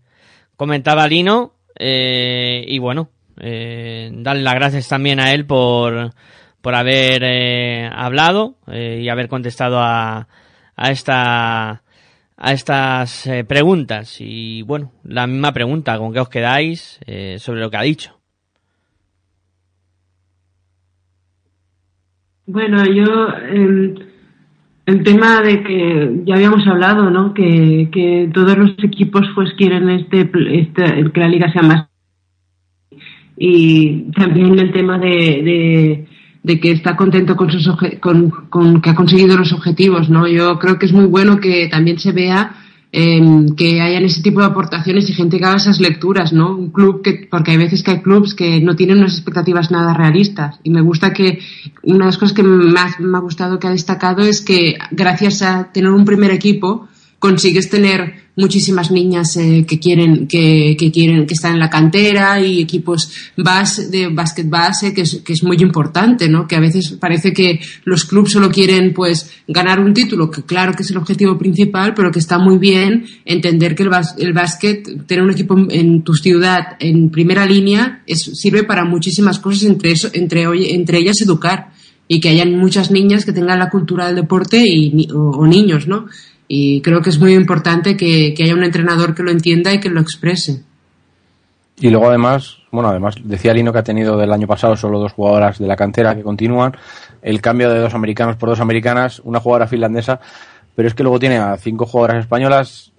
comentaba Lino eh, y bueno, eh, darle las gracias también a él por, por haber eh, hablado y haber contestado a, a esta a estas eh, preguntas. Y bueno la misma pregunta con qué os quedáis eh, sobre lo que ha dicho. Bueno yo eh, el tema de que ya habíamos hablado no que, que todos los equipos pues quieren este, este que la liga sea más. Y también el tema de de que está contento con, sus con, con, que ha conseguido los objetivos, ¿no? Yo creo que es muy bueno que también se vea eh, que hayan ese tipo de aportaciones y gente que haga esas lecturas, ¿no? Un club que, porque hay veces que hay clubs que no tienen unas expectativas nada realistas. Y me gusta que, una de las cosas que más me ha gustado que ha destacado es que gracias a tener un primer equipo, consigues tener muchísimas niñas eh, que quieren que, que, quieren que están en la cantera y equipos base, de básquet base que es, que es muy importante no que a veces parece que los clubes solo quieren pues ganar un título que claro que es el objetivo principal pero que está muy bien entender que el, bas, el básquet tener un equipo en tu ciudad en primera línea es, sirve para muchísimas cosas entre eso entre entre ellas educar y que hayan muchas niñas que tengan la cultura del deporte y, o, o niños no y creo que es muy importante que, que, haya un entrenador que lo entienda y que lo exprese. Y luego además, bueno, además decía Lino que ha tenido del año pasado solo dos jugadoras de la cantera que continúan, el cambio de dos americanos por dos americanas, una jugadora finlandesa, pero es que luego tiene a cinco jugadoras españolas,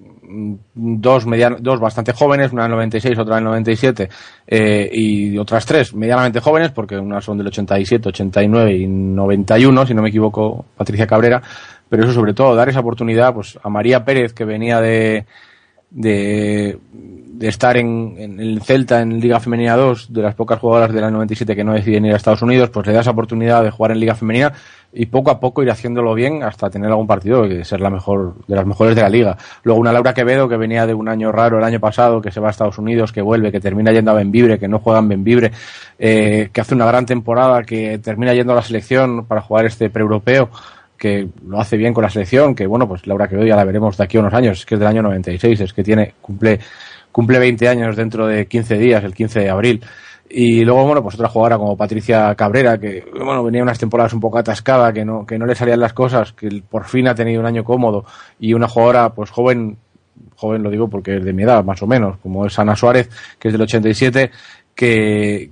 dos, median, dos bastante jóvenes, una del 96, otra del 97, eh, y otras tres medianamente jóvenes, porque unas son del 87, 89 y 91, si no me equivoco, Patricia Cabrera, pero eso sobre todo, dar esa oportunidad pues, a María Pérez, que venía de, de, de estar en, en el Celta en Liga Femenina 2, de las pocas jugadoras de la 97 que no deciden ir a Estados Unidos, pues le da esa oportunidad de jugar en Liga Femenina y poco a poco ir haciéndolo bien hasta tener algún partido y ser la mejor de las mejores de la liga. Luego una Laura Quevedo que venía de un año raro el año pasado, que se va a Estados Unidos, que vuelve, que termina yendo a Benvibre, que no juega en Benvibre, eh, que hace una gran temporada, que termina yendo a la selección para jugar este pre-europeo que lo hace bien con la selección, que bueno, pues Laura Quevedo ya la veremos de aquí a unos años, que es del año 96, es que tiene, cumple, cumple 20 años dentro de 15 días, el 15 de abril. Y luego, bueno, pues otra jugadora como Patricia Cabrera, que, bueno, venía unas temporadas un poco atascada, que no, que no le salían las cosas, que por fin ha tenido un año cómodo, y una jugadora, pues joven, joven lo digo porque es de mi edad, más o menos, como es Ana Suárez, que es del 87, que,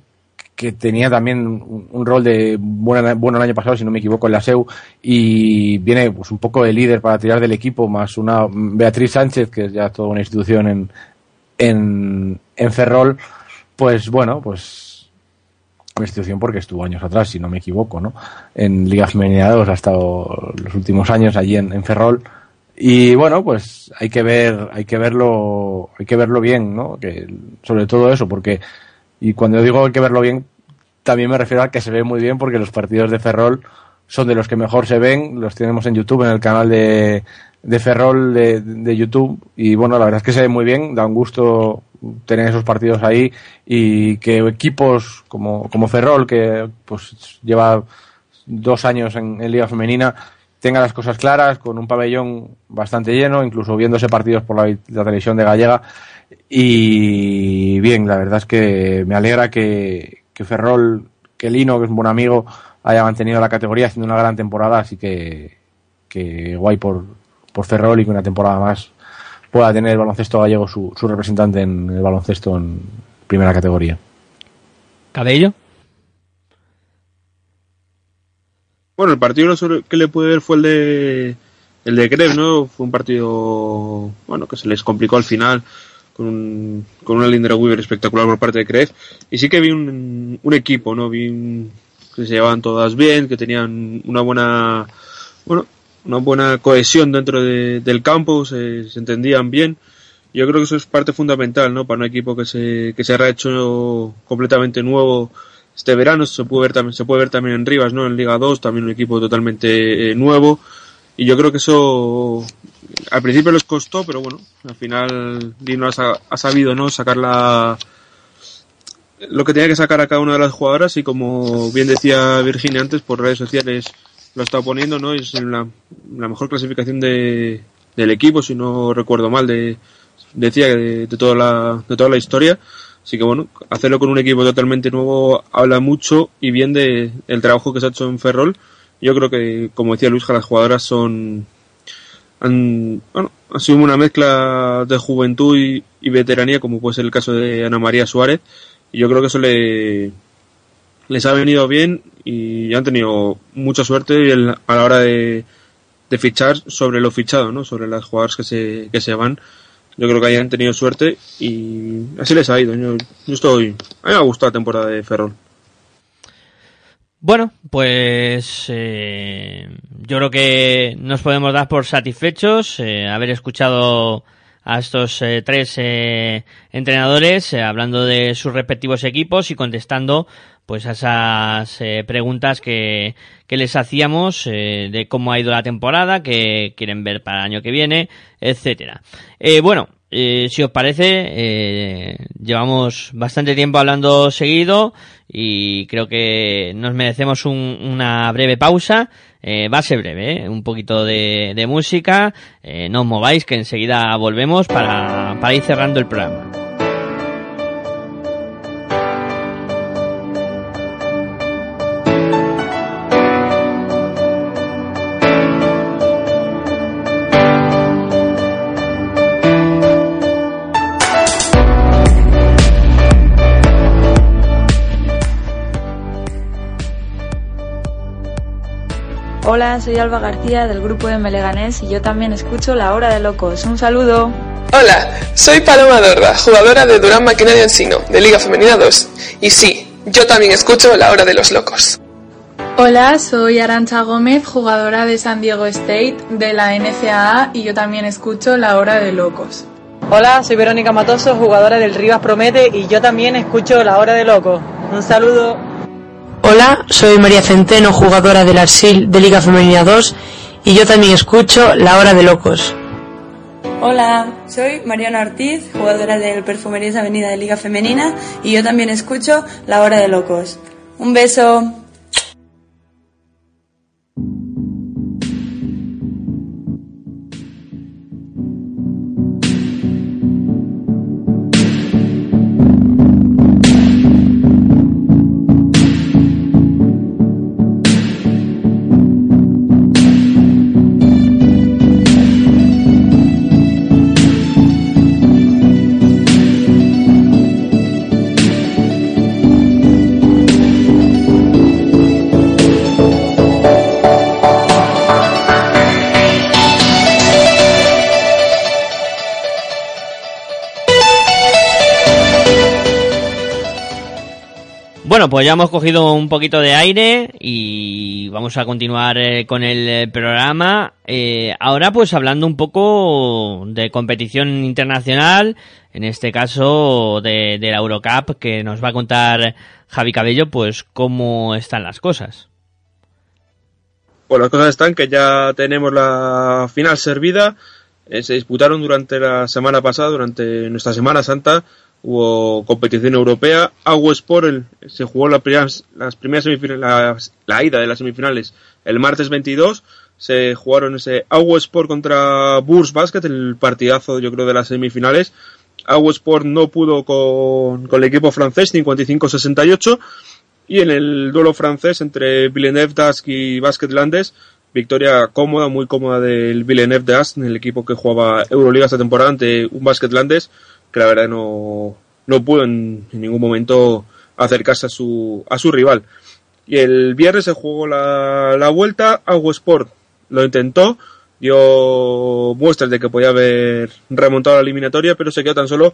que tenía también un, rol de bueno, bueno el año pasado, si no me equivoco, en la SEU, y viene pues un poco de líder para tirar del equipo, más una Beatriz Sánchez, que es ya toda una institución en, en, en Ferrol, pues bueno, pues una institución porque estuvo años atrás, si no me equivoco, ¿no? En Liga Femenina 2 ha estado los últimos años allí en, en Ferrol. Y bueno, pues hay que ver, hay que verlo, hay que verlo bien, ¿no? Que, sobre todo eso, porque, y cuando digo hay que verlo bien, también me refiero a que se ve muy bien porque los partidos de Ferrol son de los que mejor se ven, los tenemos en YouTube, en el canal de, de Ferrol de, de YouTube, y bueno, la verdad es que se ve muy bien, da un gusto tener esos partidos ahí y que equipos como, como Ferrol, que pues lleva dos años en, en Liga Femenina, tenga las cosas claras, con un pabellón bastante lleno, incluso viéndose partidos por la, la televisión de Gallega. Y bien, la verdad es que me alegra que, que Ferrol, que Lino, que es un buen amigo, haya mantenido la categoría haciendo una gran temporada, así que, que guay por, por Ferrol y que una temporada más pueda tener el baloncesto gallego su, su representante en el baloncesto en primera categoría. ¿Cabello? Bueno, el partido que le pude ver fue el de el de Greb, ¿no? Fue un partido bueno que se les complicó al final con, un, con una Lindra Weaver espectacular por parte de Greb y sí que vi un, un equipo, ¿no? Vi un, que se llevaban todas bien, que tenían una buena bueno, una buena cohesión dentro de, del campo, se, se, entendían bien. Yo creo que eso es parte fundamental, ¿no? Para un equipo que se, que se ha hecho completamente nuevo este verano, se puede ver también, se puede ver también en Rivas, ¿no? En Liga 2, también un equipo totalmente eh, nuevo. Y yo creo que eso al principio les costó, pero bueno, al final Dino ha, ha sabido, ¿no? Sacar la, lo que tenía que sacar a cada una de las jugadoras y como bien decía Virginia antes por redes sociales lo está poniendo, ¿no? Es la, la mejor clasificación de, del equipo, si no recuerdo mal, de, decía de, de, toda la, de toda la historia. Así que bueno, hacerlo con un equipo totalmente nuevo habla mucho y bien de el trabajo que se ha hecho en Ferrol. Yo creo que, como decía Luis, las jugadoras son, han, bueno, ha sido una mezcla de juventud y, veteranía, como puede ser el caso de Ana María Suárez. Y yo creo que eso le, les ha venido bien y han tenido mucha suerte a la hora de, de fichar sobre lo fichado, ¿no? Sobre las jugadoras que se, que se van. Yo creo que hayan tenido suerte y así les ha ido. Yo, yo estoy. A mí me ha gustado la temporada de Ferrol. Bueno, pues eh, yo creo que nos podemos dar por satisfechos eh, haber escuchado a estos eh, tres eh, entrenadores eh, hablando de sus respectivos equipos y contestando pues a esas eh, preguntas que, que, les hacíamos de cómo ha ido la temporada, que quieren ver para el año que viene, etcétera. Eh, si os parece, llevamos bastante tiempo hablando seguido y creo que nos merecemos un, una breve pausa. va a ser breve, un poquito de, de música. no os mováis, que enseguida volvemos para, para ir cerrando el programa. Hola, soy Alba García del grupo de Meleganés y yo también escucho La Hora de Locos. Un saludo. Hola, soy Paloma Dorda, jugadora de Durán Maquinaria Ensino, de Liga Femenina 2. Y sí, yo también escucho La Hora de los Locos. Hola, soy Arancha Gómez, jugadora de San Diego State de la NCAA y yo también escucho La Hora de Locos. Hola, soy Verónica Matoso, jugadora del Rivas Promete y yo también escucho La Hora de Locos. Un saludo. Hola, soy María Centeno, jugadora del Arsil de Liga Femenina 2 y yo también escucho La Hora de Locos. Hola, soy Mariana Ortiz, jugadora del Perfumerías Avenida de Liga Femenina y yo también escucho La Hora de Locos. Un beso. Bueno, pues ya hemos cogido un poquito de aire y vamos a continuar eh, con el eh, programa. Eh, ahora pues hablando un poco de competición internacional, en este caso de, la Eurocup, que nos va a contar Javi Cabello pues cómo están las cosas. Pues las cosas están que ya tenemos la final servida. Se disputaron durante la semana pasada, durante nuestra Semana Santa, hubo competición europea. Aguesport el, se jugó la las primeras semifinales, la, ida de las semifinales el martes 22. Se jugaron ese Aguesport contra Burs Basket, el partidazo yo creo de las semifinales. Aguesport no pudo con, con el equipo francés, 55-68. Y en el duelo francés entre Villeneuve Dask y Basket Landes, victoria cómoda, muy cómoda del Villeneuve Dask, el equipo que jugaba Euroliga esta temporada ante un Basket Landes, que la verdad no, no pudo en, ningún momento acercarse a su, a su rival. Y el viernes se jugó la, la vuelta, Sport lo intentó, dio muestras de que podía haber remontado la eliminatoria, pero se quedó tan solo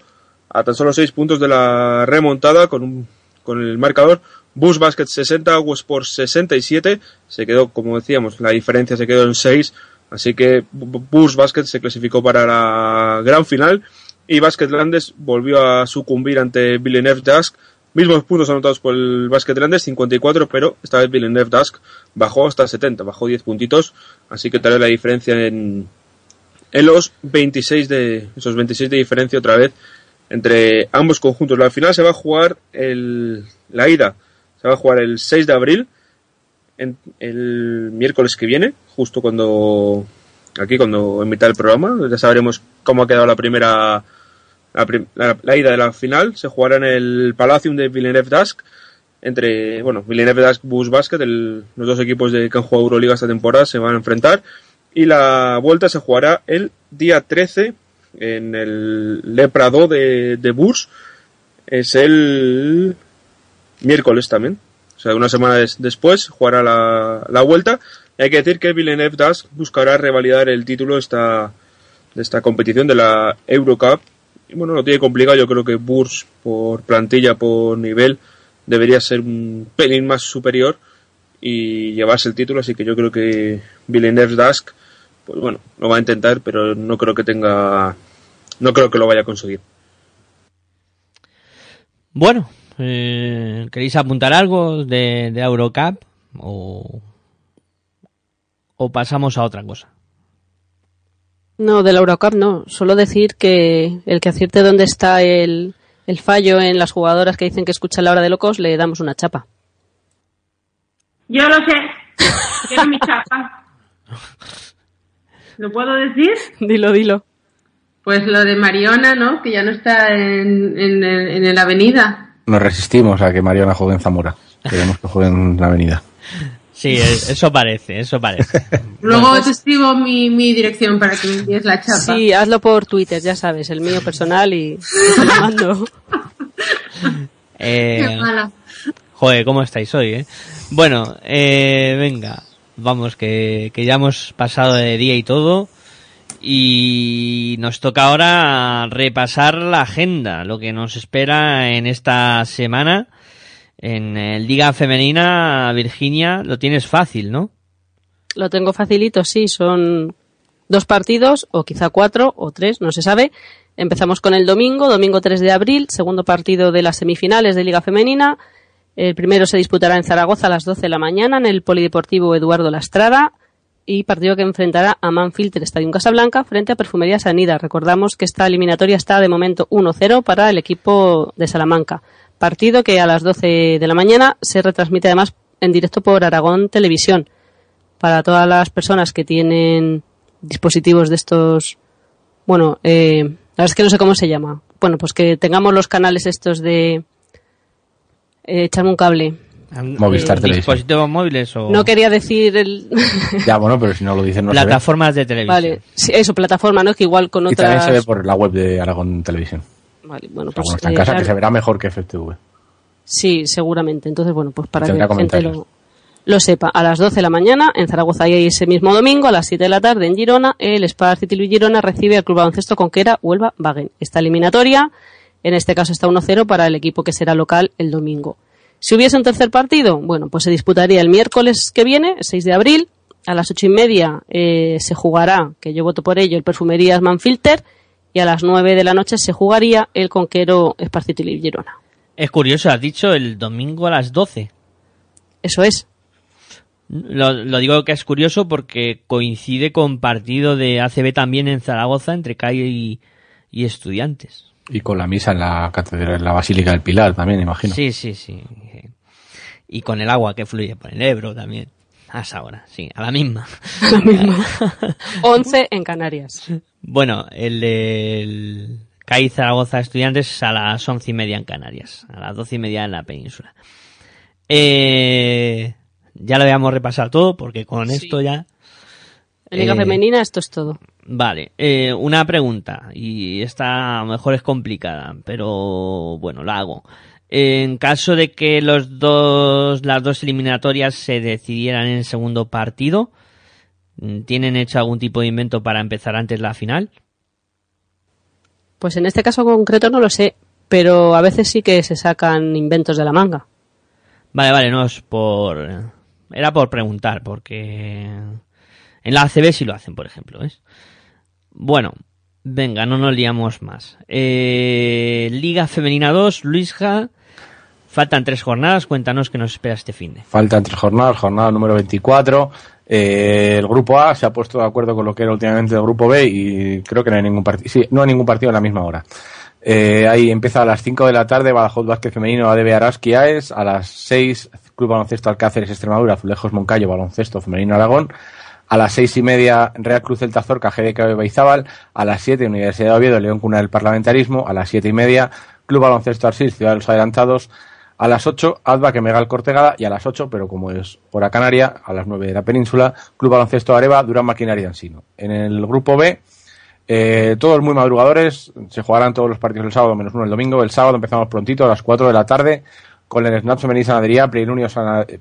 a tan solo 6 puntos de la remontada con, un- con el marcador Bus Basket 60, Sport 67. Se quedó, como decíamos, la diferencia se quedó en 6. Así que Bu- Bus Basket se clasificó para la gran final. Y Basket Landes volvió a sucumbir ante Villeneuve Dask. Mismos puntos anotados por el Basket Landes, 54, pero esta vez Villeneuve Dask bajó hasta 70, bajó 10 puntitos. Así que tal vez la diferencia en, en los 26 de, esos 26 de diferencia otra vez entre ambos conjuntos. La final se va a jugar el, la ida se va a jugar el 6 de abril, en, el miércoles que viene, justo cuando aquí cuando emita el programa, ya sabremos cómo ha quedado la primera la, ida de la final. Se jugará en el Palacium de Villeneuve Dask entre bueno Villeneuve Dask Bus Basket, el- los dos equipos de que han jugado Euroliga esta temporada se van a enfrentar y la vuelta se jugará el día 13 en el Le Prado de, de Burs. Es el miércoles también. O sea, una semana des- después jugará la, la vuelta. Hay que decir que Villeneuve Dask buscará revalidar el título esta, de esta competición de la Eurocup. Bueno, lo tiene complicado. Yo creo que Burs, por plantilla, por nivel, debería ser un pelín más superior y llevarse el título. Así que yo creo que Villeneuve Dask, pues bueno, lo va a intentar, pero no creo que tenga, no creo que lo vaya a conseguir. Bueno, eh, ¿queréis apuntar algo de, de Eurocup o, o pasamos a otra cosa? No, de la Eurocup no. Solo decir que el que acierte dónde está el, el fallo en las jugadoras que dicen que escuchan la hora de locos, le damos una chapa. Yo lo sé. Quiero mi chapa. ¿Lo puedo decir? Dilo, dilo. Pues lo de Mariona, ¿no? Que ya no está en, en, el- en la avenida. Nos resistimos a que Mariana juegue en Zamora. Queremos que juegue en la avenida. Sí, es- eso parece, eso parece. Luego te escribo mi, mi dirección para que me envíes la chapa. Sí, hazlo por Twitter, ya sabes, el mío personal y te lo mando. Eh, Qué mala. joder, ¿cómo estáis hoy, eh? Bueno, eh, venga. Vamos, que, que ya hemos pasado de día y todo. Y nos toca ahora repasar la agenda, lo que nos espera en esta semana. En el Liga Femenina, Virginia, lo tienes fácil, ¿no? Lo tengo facilito, sí, son dos partidos, o quizá cuatro, o tres, no se sabe. Empezamos con el domingo, domingo 3 de abril, segundo partido de las semifinales de Liga Femenina. El primero se disputará en Zaragoza a las 12 de la mañana en el Polideportivo Eduardo Lastrada y partido que enfrentará a Manfield del Estadio Casablanca frente a Perfumería Sanida. Recordamos que esta eliminatoria está de momento 1-0 para el equipo de Salamanca. Partido que a las 12 de la mañana se retransmite además en directo por Aragón Televisión. Para todas las personas que tienen dispositivos de estos, bueno, eh, la verdad es que no sé cómo se llama. Bueno, pues que tengamos los canales estos de eh, echarme un cable. Movistar Eh, Televisión. ¿Dispositivos móviles o No quería decir el Ya, bueno, pero si no lo dicen no se ve. plataformas de televisión? Vale, sí, eso, plataforma, ¿no? Que igual con Y también se ve otras... por la web de Aragón Televisión. Vale, bueno, Pues, pues, está en eh, casa, claro. que se verá mejor que FTV. Sí, seguramente. Entonces, bueno, pues para que la gente lo, lo sepa. A las 12 de la mañana en Zaragoza y ese mismo domingo, a las 7 de la tarde en Girona, el Spa City Luis Girona recibe al Club Baloncesto Conquera Huelva Wagen. Esta eliminatoria, en este caso está 1-0 para el equipo que será local el domingo. Si hubiese un tercer partido, bueno, pues se disputaría el miércoles que viene, el 6 de abril, a las ocho y media eh, se jugará, que yo voto por ello, el Perfumerías Manfilter, y a las 9 de la noche se jugaría el Conquero Esparcito y Girona. Es curioso, has dicho el domingo a las 12. Eso es. Lo, lo digo que es curioso porque coincide con partido de ACB también en Zaragoza entre CAI y, y estudiantes. Y con la misa en la catedral, en la Basílica del Pilar también, imagino. Sí, sí, sí. Y con el agua que fluye por el Ebro también. A esa hora, sí, a la misma. 11 en Canarias. Bueno, el del CAI Zaragoza Estudiantes a las once y media en Canarias, a las doce y media en la península. Eh, ya lo habíamos repasado todo porque con esto ya... En Liga Eh, Femenina esto es todo. Vale, eh, una pregunta, y esta a lo mejor es complicada, pero bueno, la hago. En caso de que los dos, las dos eliminatorias se decidieran en el segundo partido, ¿tienen hecho algún tipo de invento para empezar antes la final? Pues en este caso concreto no lo sé, pero a veces sí que se sacan inventos de la manga. Vale, vale, no es por... Era por preguntar, porque en la ACB sí lo hacen, por ejemplo, ¿ves? Bueno, venga, no nos liamos más. Eh, Liga Femenina 2, Luisja, faltan tres jornadas, cuéntanos qué nos espera este fin de. Faltan tres jornadas, jornada número 24. Eh, el grupo A se ha puesto de acuerdo con lo que era últimamente el grupo B y creo que no hay ningún partido. Sí, no hay ningún partido a la misma hora. Eh, ahí empieza a las 5 de la tarde Badajoz Vázquez Femenino ADB Araski AES, a las 6 Club Baloncesto Alcáceres Extremadura, Azulejos Moncayo Baloncesto Femenino Aragón, a las seis y media Real Cruz del Tazorca GDK Baizábal, a las 7 Universidad de Oviedo León Cuna del Parlamentarismo, a las siete y media Club Baloncesto Arsil Ciudad de los Adelantados, a las 8 Adva que Megal Cortegada y a las 8, pero como es hora canaria, a las 9 de la península, Club Baloncesto Areva, Durán Maquinaria Ansino. En el grupo B, eh, todos muy madrugadores, se jugarán todos los partidos el sábado menos uno el domingo. El sábado empezamos prontito a las 4 de la tarde con el Snap Femenil Sanadería, Plenunio,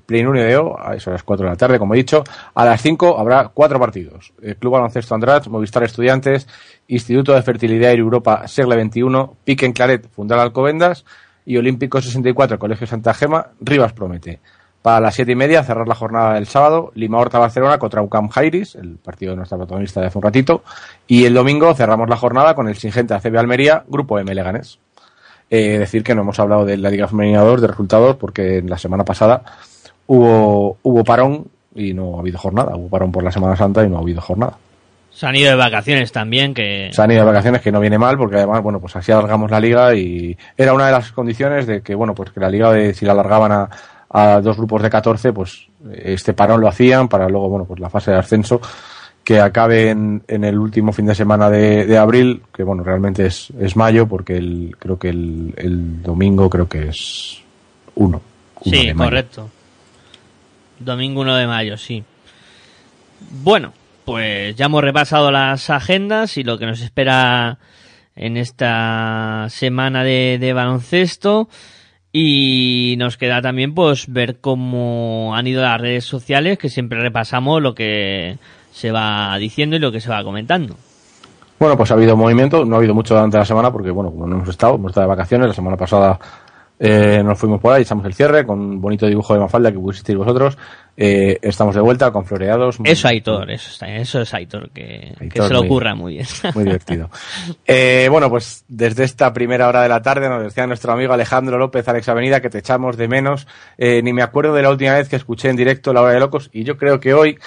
Plenunio de O, a eso a las 4 de la tarde, como he dicho. A las 5 habrá cuatro partidos. El Club Baloncesto Andratx, Movistar Estudiantes, Instituto de Fertilidad y Europa, Segle 21, Pique en Claret, Fundal Alcobendas y Olímpico 64, Colegio Santa Gema, Rivas Promete. Para las siete y media, cerrar la jornada del sábado, Lima Horta Barcelona contra UCAM Jairis, el partido de nuestra protagonista de hace un ratito. Y el domingo cerramos la jornada con el Singente ACB Almería, Grupo M Leganés. Eh, decir que no hemos hablado de la Liga Femenina 2, de resultados, porque la semana pasada hubo, hubo parón y no ha habido jornada. Hubo parón por la Semana Santa y no ha habido jornada. Se han ido de vacaciones también, que... Se han ido de vacaciones, que no viene mal, porque además, bueno, pues así alargamos la liga y era una de las condiciones de que, bueno, pues que la liga, de, si la alargaban a, a dos grupos de 14, pues este parón lo hacían para luego, bueno, pues la fase de ascenso que acabe en, en el último fin de semana de, de abril, que bueno, realmente es, es mayo, porque el, creo que el, el domingo creo que es uno. Sí, correcto. Domingo 1 de mayo, sí. Bueno, pues ya hemos repasado las agendas y lo que nos espera en esta semana de, baloncesto. Y nos queda también pues ver cómo han ido las redes sociales, que siempre repasamos lo que se va diciendo y lo que se va comentando. Bueno, pues ha habido movimiento, no ha habido mucho durante la semana porque, bueno, como no hemos estado, hemos estado de vacaciones, la semana pasada eh, nos fuimos por ahí, echamos el cierre con un bonito dibujo de Mafalda que pusisteis vosotros. Eh, estamos de vuelta con floreados. Eso Aitor, eso, está- eso es Aitor, que, que se lo ocurra muy bien. Muy divertido. Eh, bueno, pues desde esta primera hora de la tarde nos decía nuestro amigo Alejandro López Alex Avenida que te echamos de menos. Eh, ni me acuerdo de la última vez que escuché en directo La Hora de Locos y yo creo que hoy,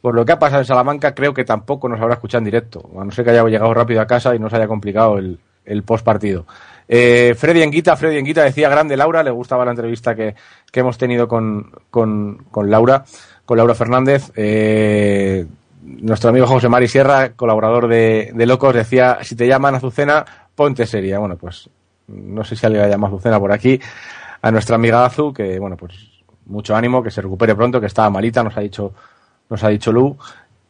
por lo que ha pasado en Salamanca, creo que tampoco nos habrá escuchado en directo. A no ser que haya llegado rápido a casa y nos haya complicado el, el post partido. Eh, Freddy Enguita, Freddy Enguita decía grande Laura, le gustaba la entrevista que, que hemos tenido con, con, con Laura, con Laura Fernández. Eh, nuestro amigo José Mari Sierra, colaborador de, de Locos, decía, si te llaman Azucena, ponte seria. Bueno, pues no sé si alguien la llama Azucena por aquí. A nuestra amiga Azu, que bueno, pues mucho ánimo, que se recupere pronto, que estaba malita, nos ha dicho, nos ha dicho Lu.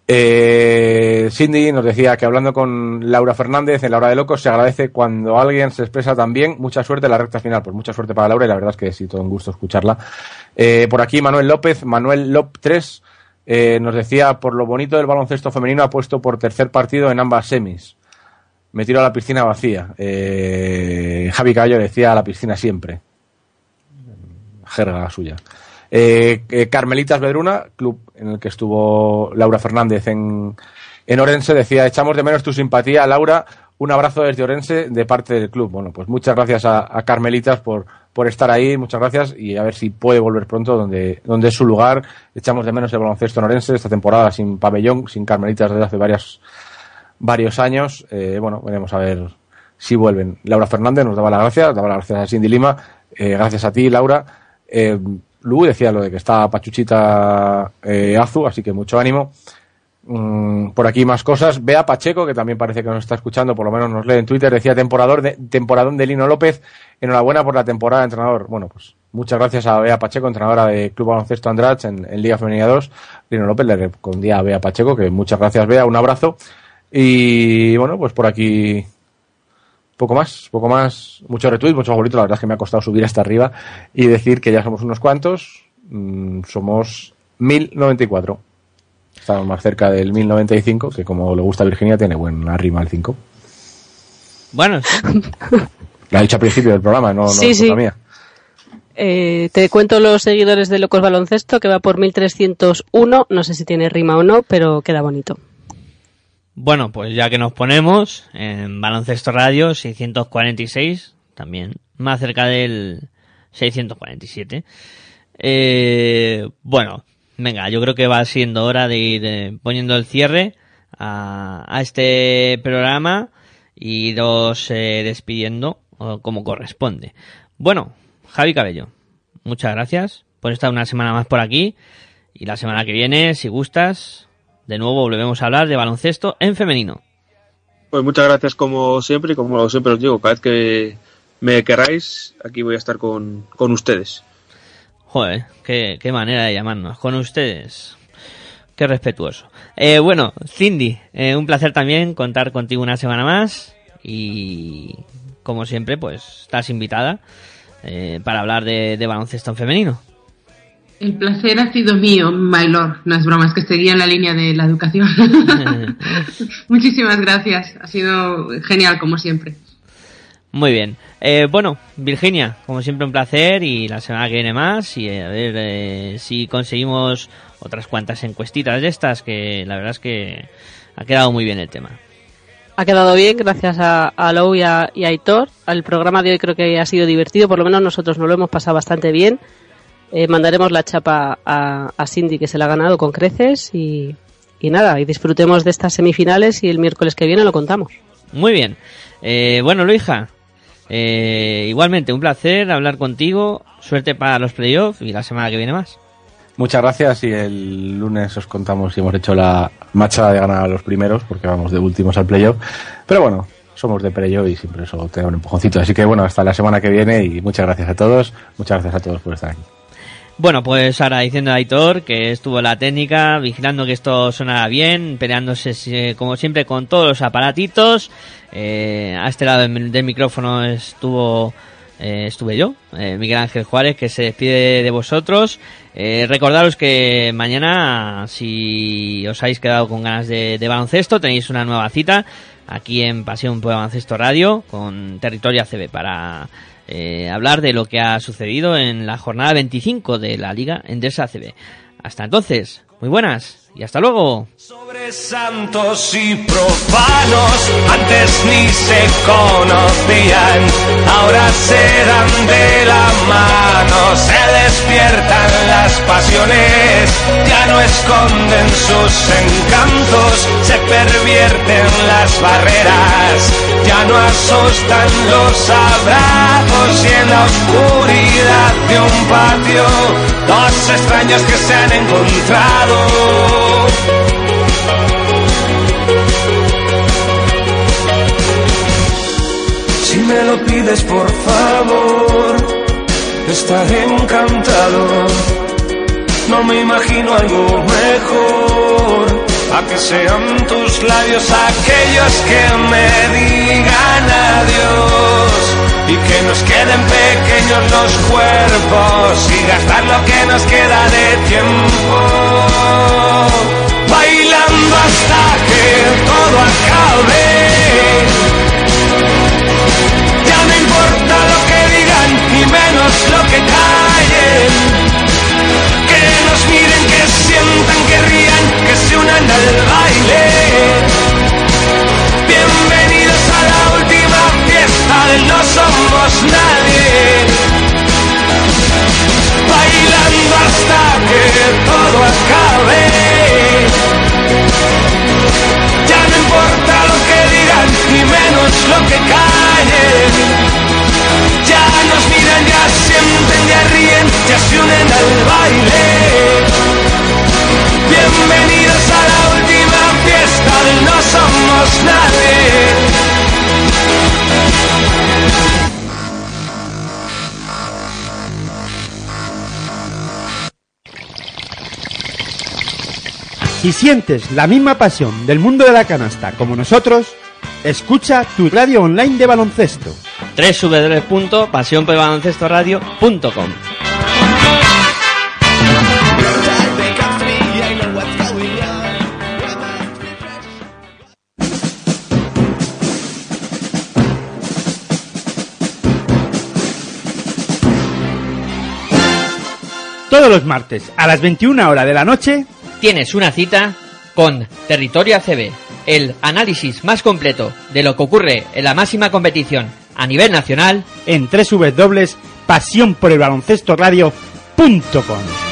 Eh, Cindy nos decía que hablando con Laura Fernández en la hora de locos se agradece cuando alguien se expresa tan bien. Mucha suerte en la recta final. Pues mucha suerte para Laura y la verdad es que sí, todo un gusto escucharla. Eh, por aquí Manuel López, Manuel Lop 3, eh, nos decía por lo bonito del baloncesto femenino ha puesto por tercer partido en ambas semis. Me tiro a la piscina vacía. Javi Caballo decía a la piscina siempre. Jerga suya. Eh, eh, Carmelitas Bedruna, club en el que estuvo Laura Fernández en, en Orense, decía, echamos de menos tu simpatía, Laura, un abrazo desde Orense de parte del club. Bueno, pues muchas gracias a, Carmelitas por, por estar ahí, muchas gracias y a ver si puede volver pronto donde, donde es su lugar. Echamos de menos el baloncesto en Orense esta temporada sin pabellón, sin Carmelitas desde hace varias, varios años. Eh, bueno, veremos a ver si vuelven. Laura Fernández nos daba las gracias, daba las gracias a Cindy Lima, eh, gracias a ti, Laura. Eh, Lu decía lo de que está Pachuchita eh, Azu, así que mucho ánimo. Mm, por aquí más cosas. Bea Pacheco, que también parece que nos está escuchando, por lo menos nos lee en Twitter, decía temporador de, temporadón de Lino López. Enhorabuena por la temporada de entrenador. Bueno, pues muchas gracias a Bea Pacheco, entrenadora de Club Baloncesto Andrach en, en Liga Femenina 2. Lino López le respondía a Bea Pacheco que muchas gracias, Bea, un abrazo. Y bueno, pues por aquí poco más, poco más, muchos retweets, muchos favoritos, la verdad es que me ha costado subir hasta arriba y decir que ya somos unos cuantos, mm, somos 1094. Estamos más cerca del 1095, que como le gusta a Virginia, tiene buena rima al 5. Bueno, sí. Lo ha dicho al principio del programa, no, no Sí, es sí. cosa mía. Eh, te cuento los seguidores de Locos Baloncesto, que va por 1301. No sé si tiene rima o no, pero queda bonito. Bueno, pues ya que nos ponemos en Baloncesto Radio 646, también más cerca del 647. Eh, bueno, venga, yo creo que va siendo hora de ir eh, poniendo el cierre a, este programa y iros eh, despidiendo como corresponde. Bueno, Javi Cabello, muchas gracias por estar una semana más por aquí y la semana que viene, si gustas, de nuevo volvemos a hablar de baloncesto en femenino. Pues muchas gracias como siempre y como siempre os digo, cada vez que me queráis, aquí voy a estar con, con ustedes. Joder, qué, qué manera de llamarnos. Con ustedes. Qué respetuoso. Eh, bueno, Cindy, eh, un placer también contar contigo una semana más. Y como siempre, pues estás invitada eh, para hablar de, de baloncesto en femenino. El placer ha sido mío, my lord. No es broma, es que seguía en la línea de la educación. Muchísimas gracias. Ha sido genial, como siempre. Muy bien. Eh, bueno, Virginia, como siempre un placer y la semana que viene más y a ver eh, si conseguimos otras cuantas encuestitas de estas que la verdad es que ha quedado muy bien el tema. Ha quedado bien, gracias a, a Lou y a, y a Aitor. El programa de hoy creo que ha sido divertido, por lo menos nosotros nos lo hemos pasado bastante bien. Eh, mandaremos la chapa a, a Cindy que se la ha ganado con creces y, y nada, y disfrutemos de estas semifinales y el miércoles que viene lo contamos. Muy bien. Eh, bueno, Luija, eh, igualmente un placer hablar contigo. Suerte para los playoffs y la semana que viene más. Muchas gracias y el lunes os contamos si hemos hecho la marcha de ganar a los primeros, porque vamos de últimos al playoff. Pero bueno, somos de playoff y siempre eso te da un empujoncito. Así que bueno, hasta la semana que viene y muchas gracias a todos. Muchas gracias a todos por estar aquí. Bueno, pues ahora diciendo a Aitor que estuvo la técnica, vigilando que esto sonara bien, peleándose eh, como siempre con todos los aparatitos. Eh, a este lado del, micrófono estuvo eh, estuve yo, eh, Miguel Ángel Juárez, que se despide de vosotros. Eh, recordaros que mañana, si os habéis quedado con ganas de, de baloncesto, tenéis una nueva cita aquí en Pasión por Baloncesto Radio con Territorio ACB para eh, hablar de lo que ha sucedido en la jornada 25 de la Liga Endesa ACB. Hasta entonces, muy buenas y hasta luego. Sobre santos y profanos, antes ni se conocían, ahora se dan de la mano, se despiertan las pasiones, ya no esconden sus encantos, se pervierten las barreras, ya no asustan los abrazos y en la oscuridad de un patio, dos extraños que se han encontrado. Si me lo pides por favor, estaré encantado. No me imagino algo mejor. A que sean tus labios aquellos que me digan adiós. Y que nos queden pequeños los cuerpos y gastar lo que nos queda de tiempo. Bailando hasta que todo acabe. Ya no importa lo que digan y menos lo que callen. Que nos miren, que sientan, que rían, que se unan al baile. No Somos Nadie. Bailando hasta que todo acabe. Ya no importa lo que digan, ni menos lo que callen. Ya nos miran, ya sienten, ya ríen, ya se unen al baile. Bienvenidos a la última fiesta No Somos Nadie. Si sientes la misma pasión del mundo de la canasta como nosotros, escucha tu radio online de baloncesto. www.pasionporbaloncestoradio.com Todos los martes a las 21 horas de la noche Tienes una cita con Territorio ACB, el análisis más completo de lo que ocurre en la máxima competición a nivel nacional en www.pasionporelbaloncestoradio.com.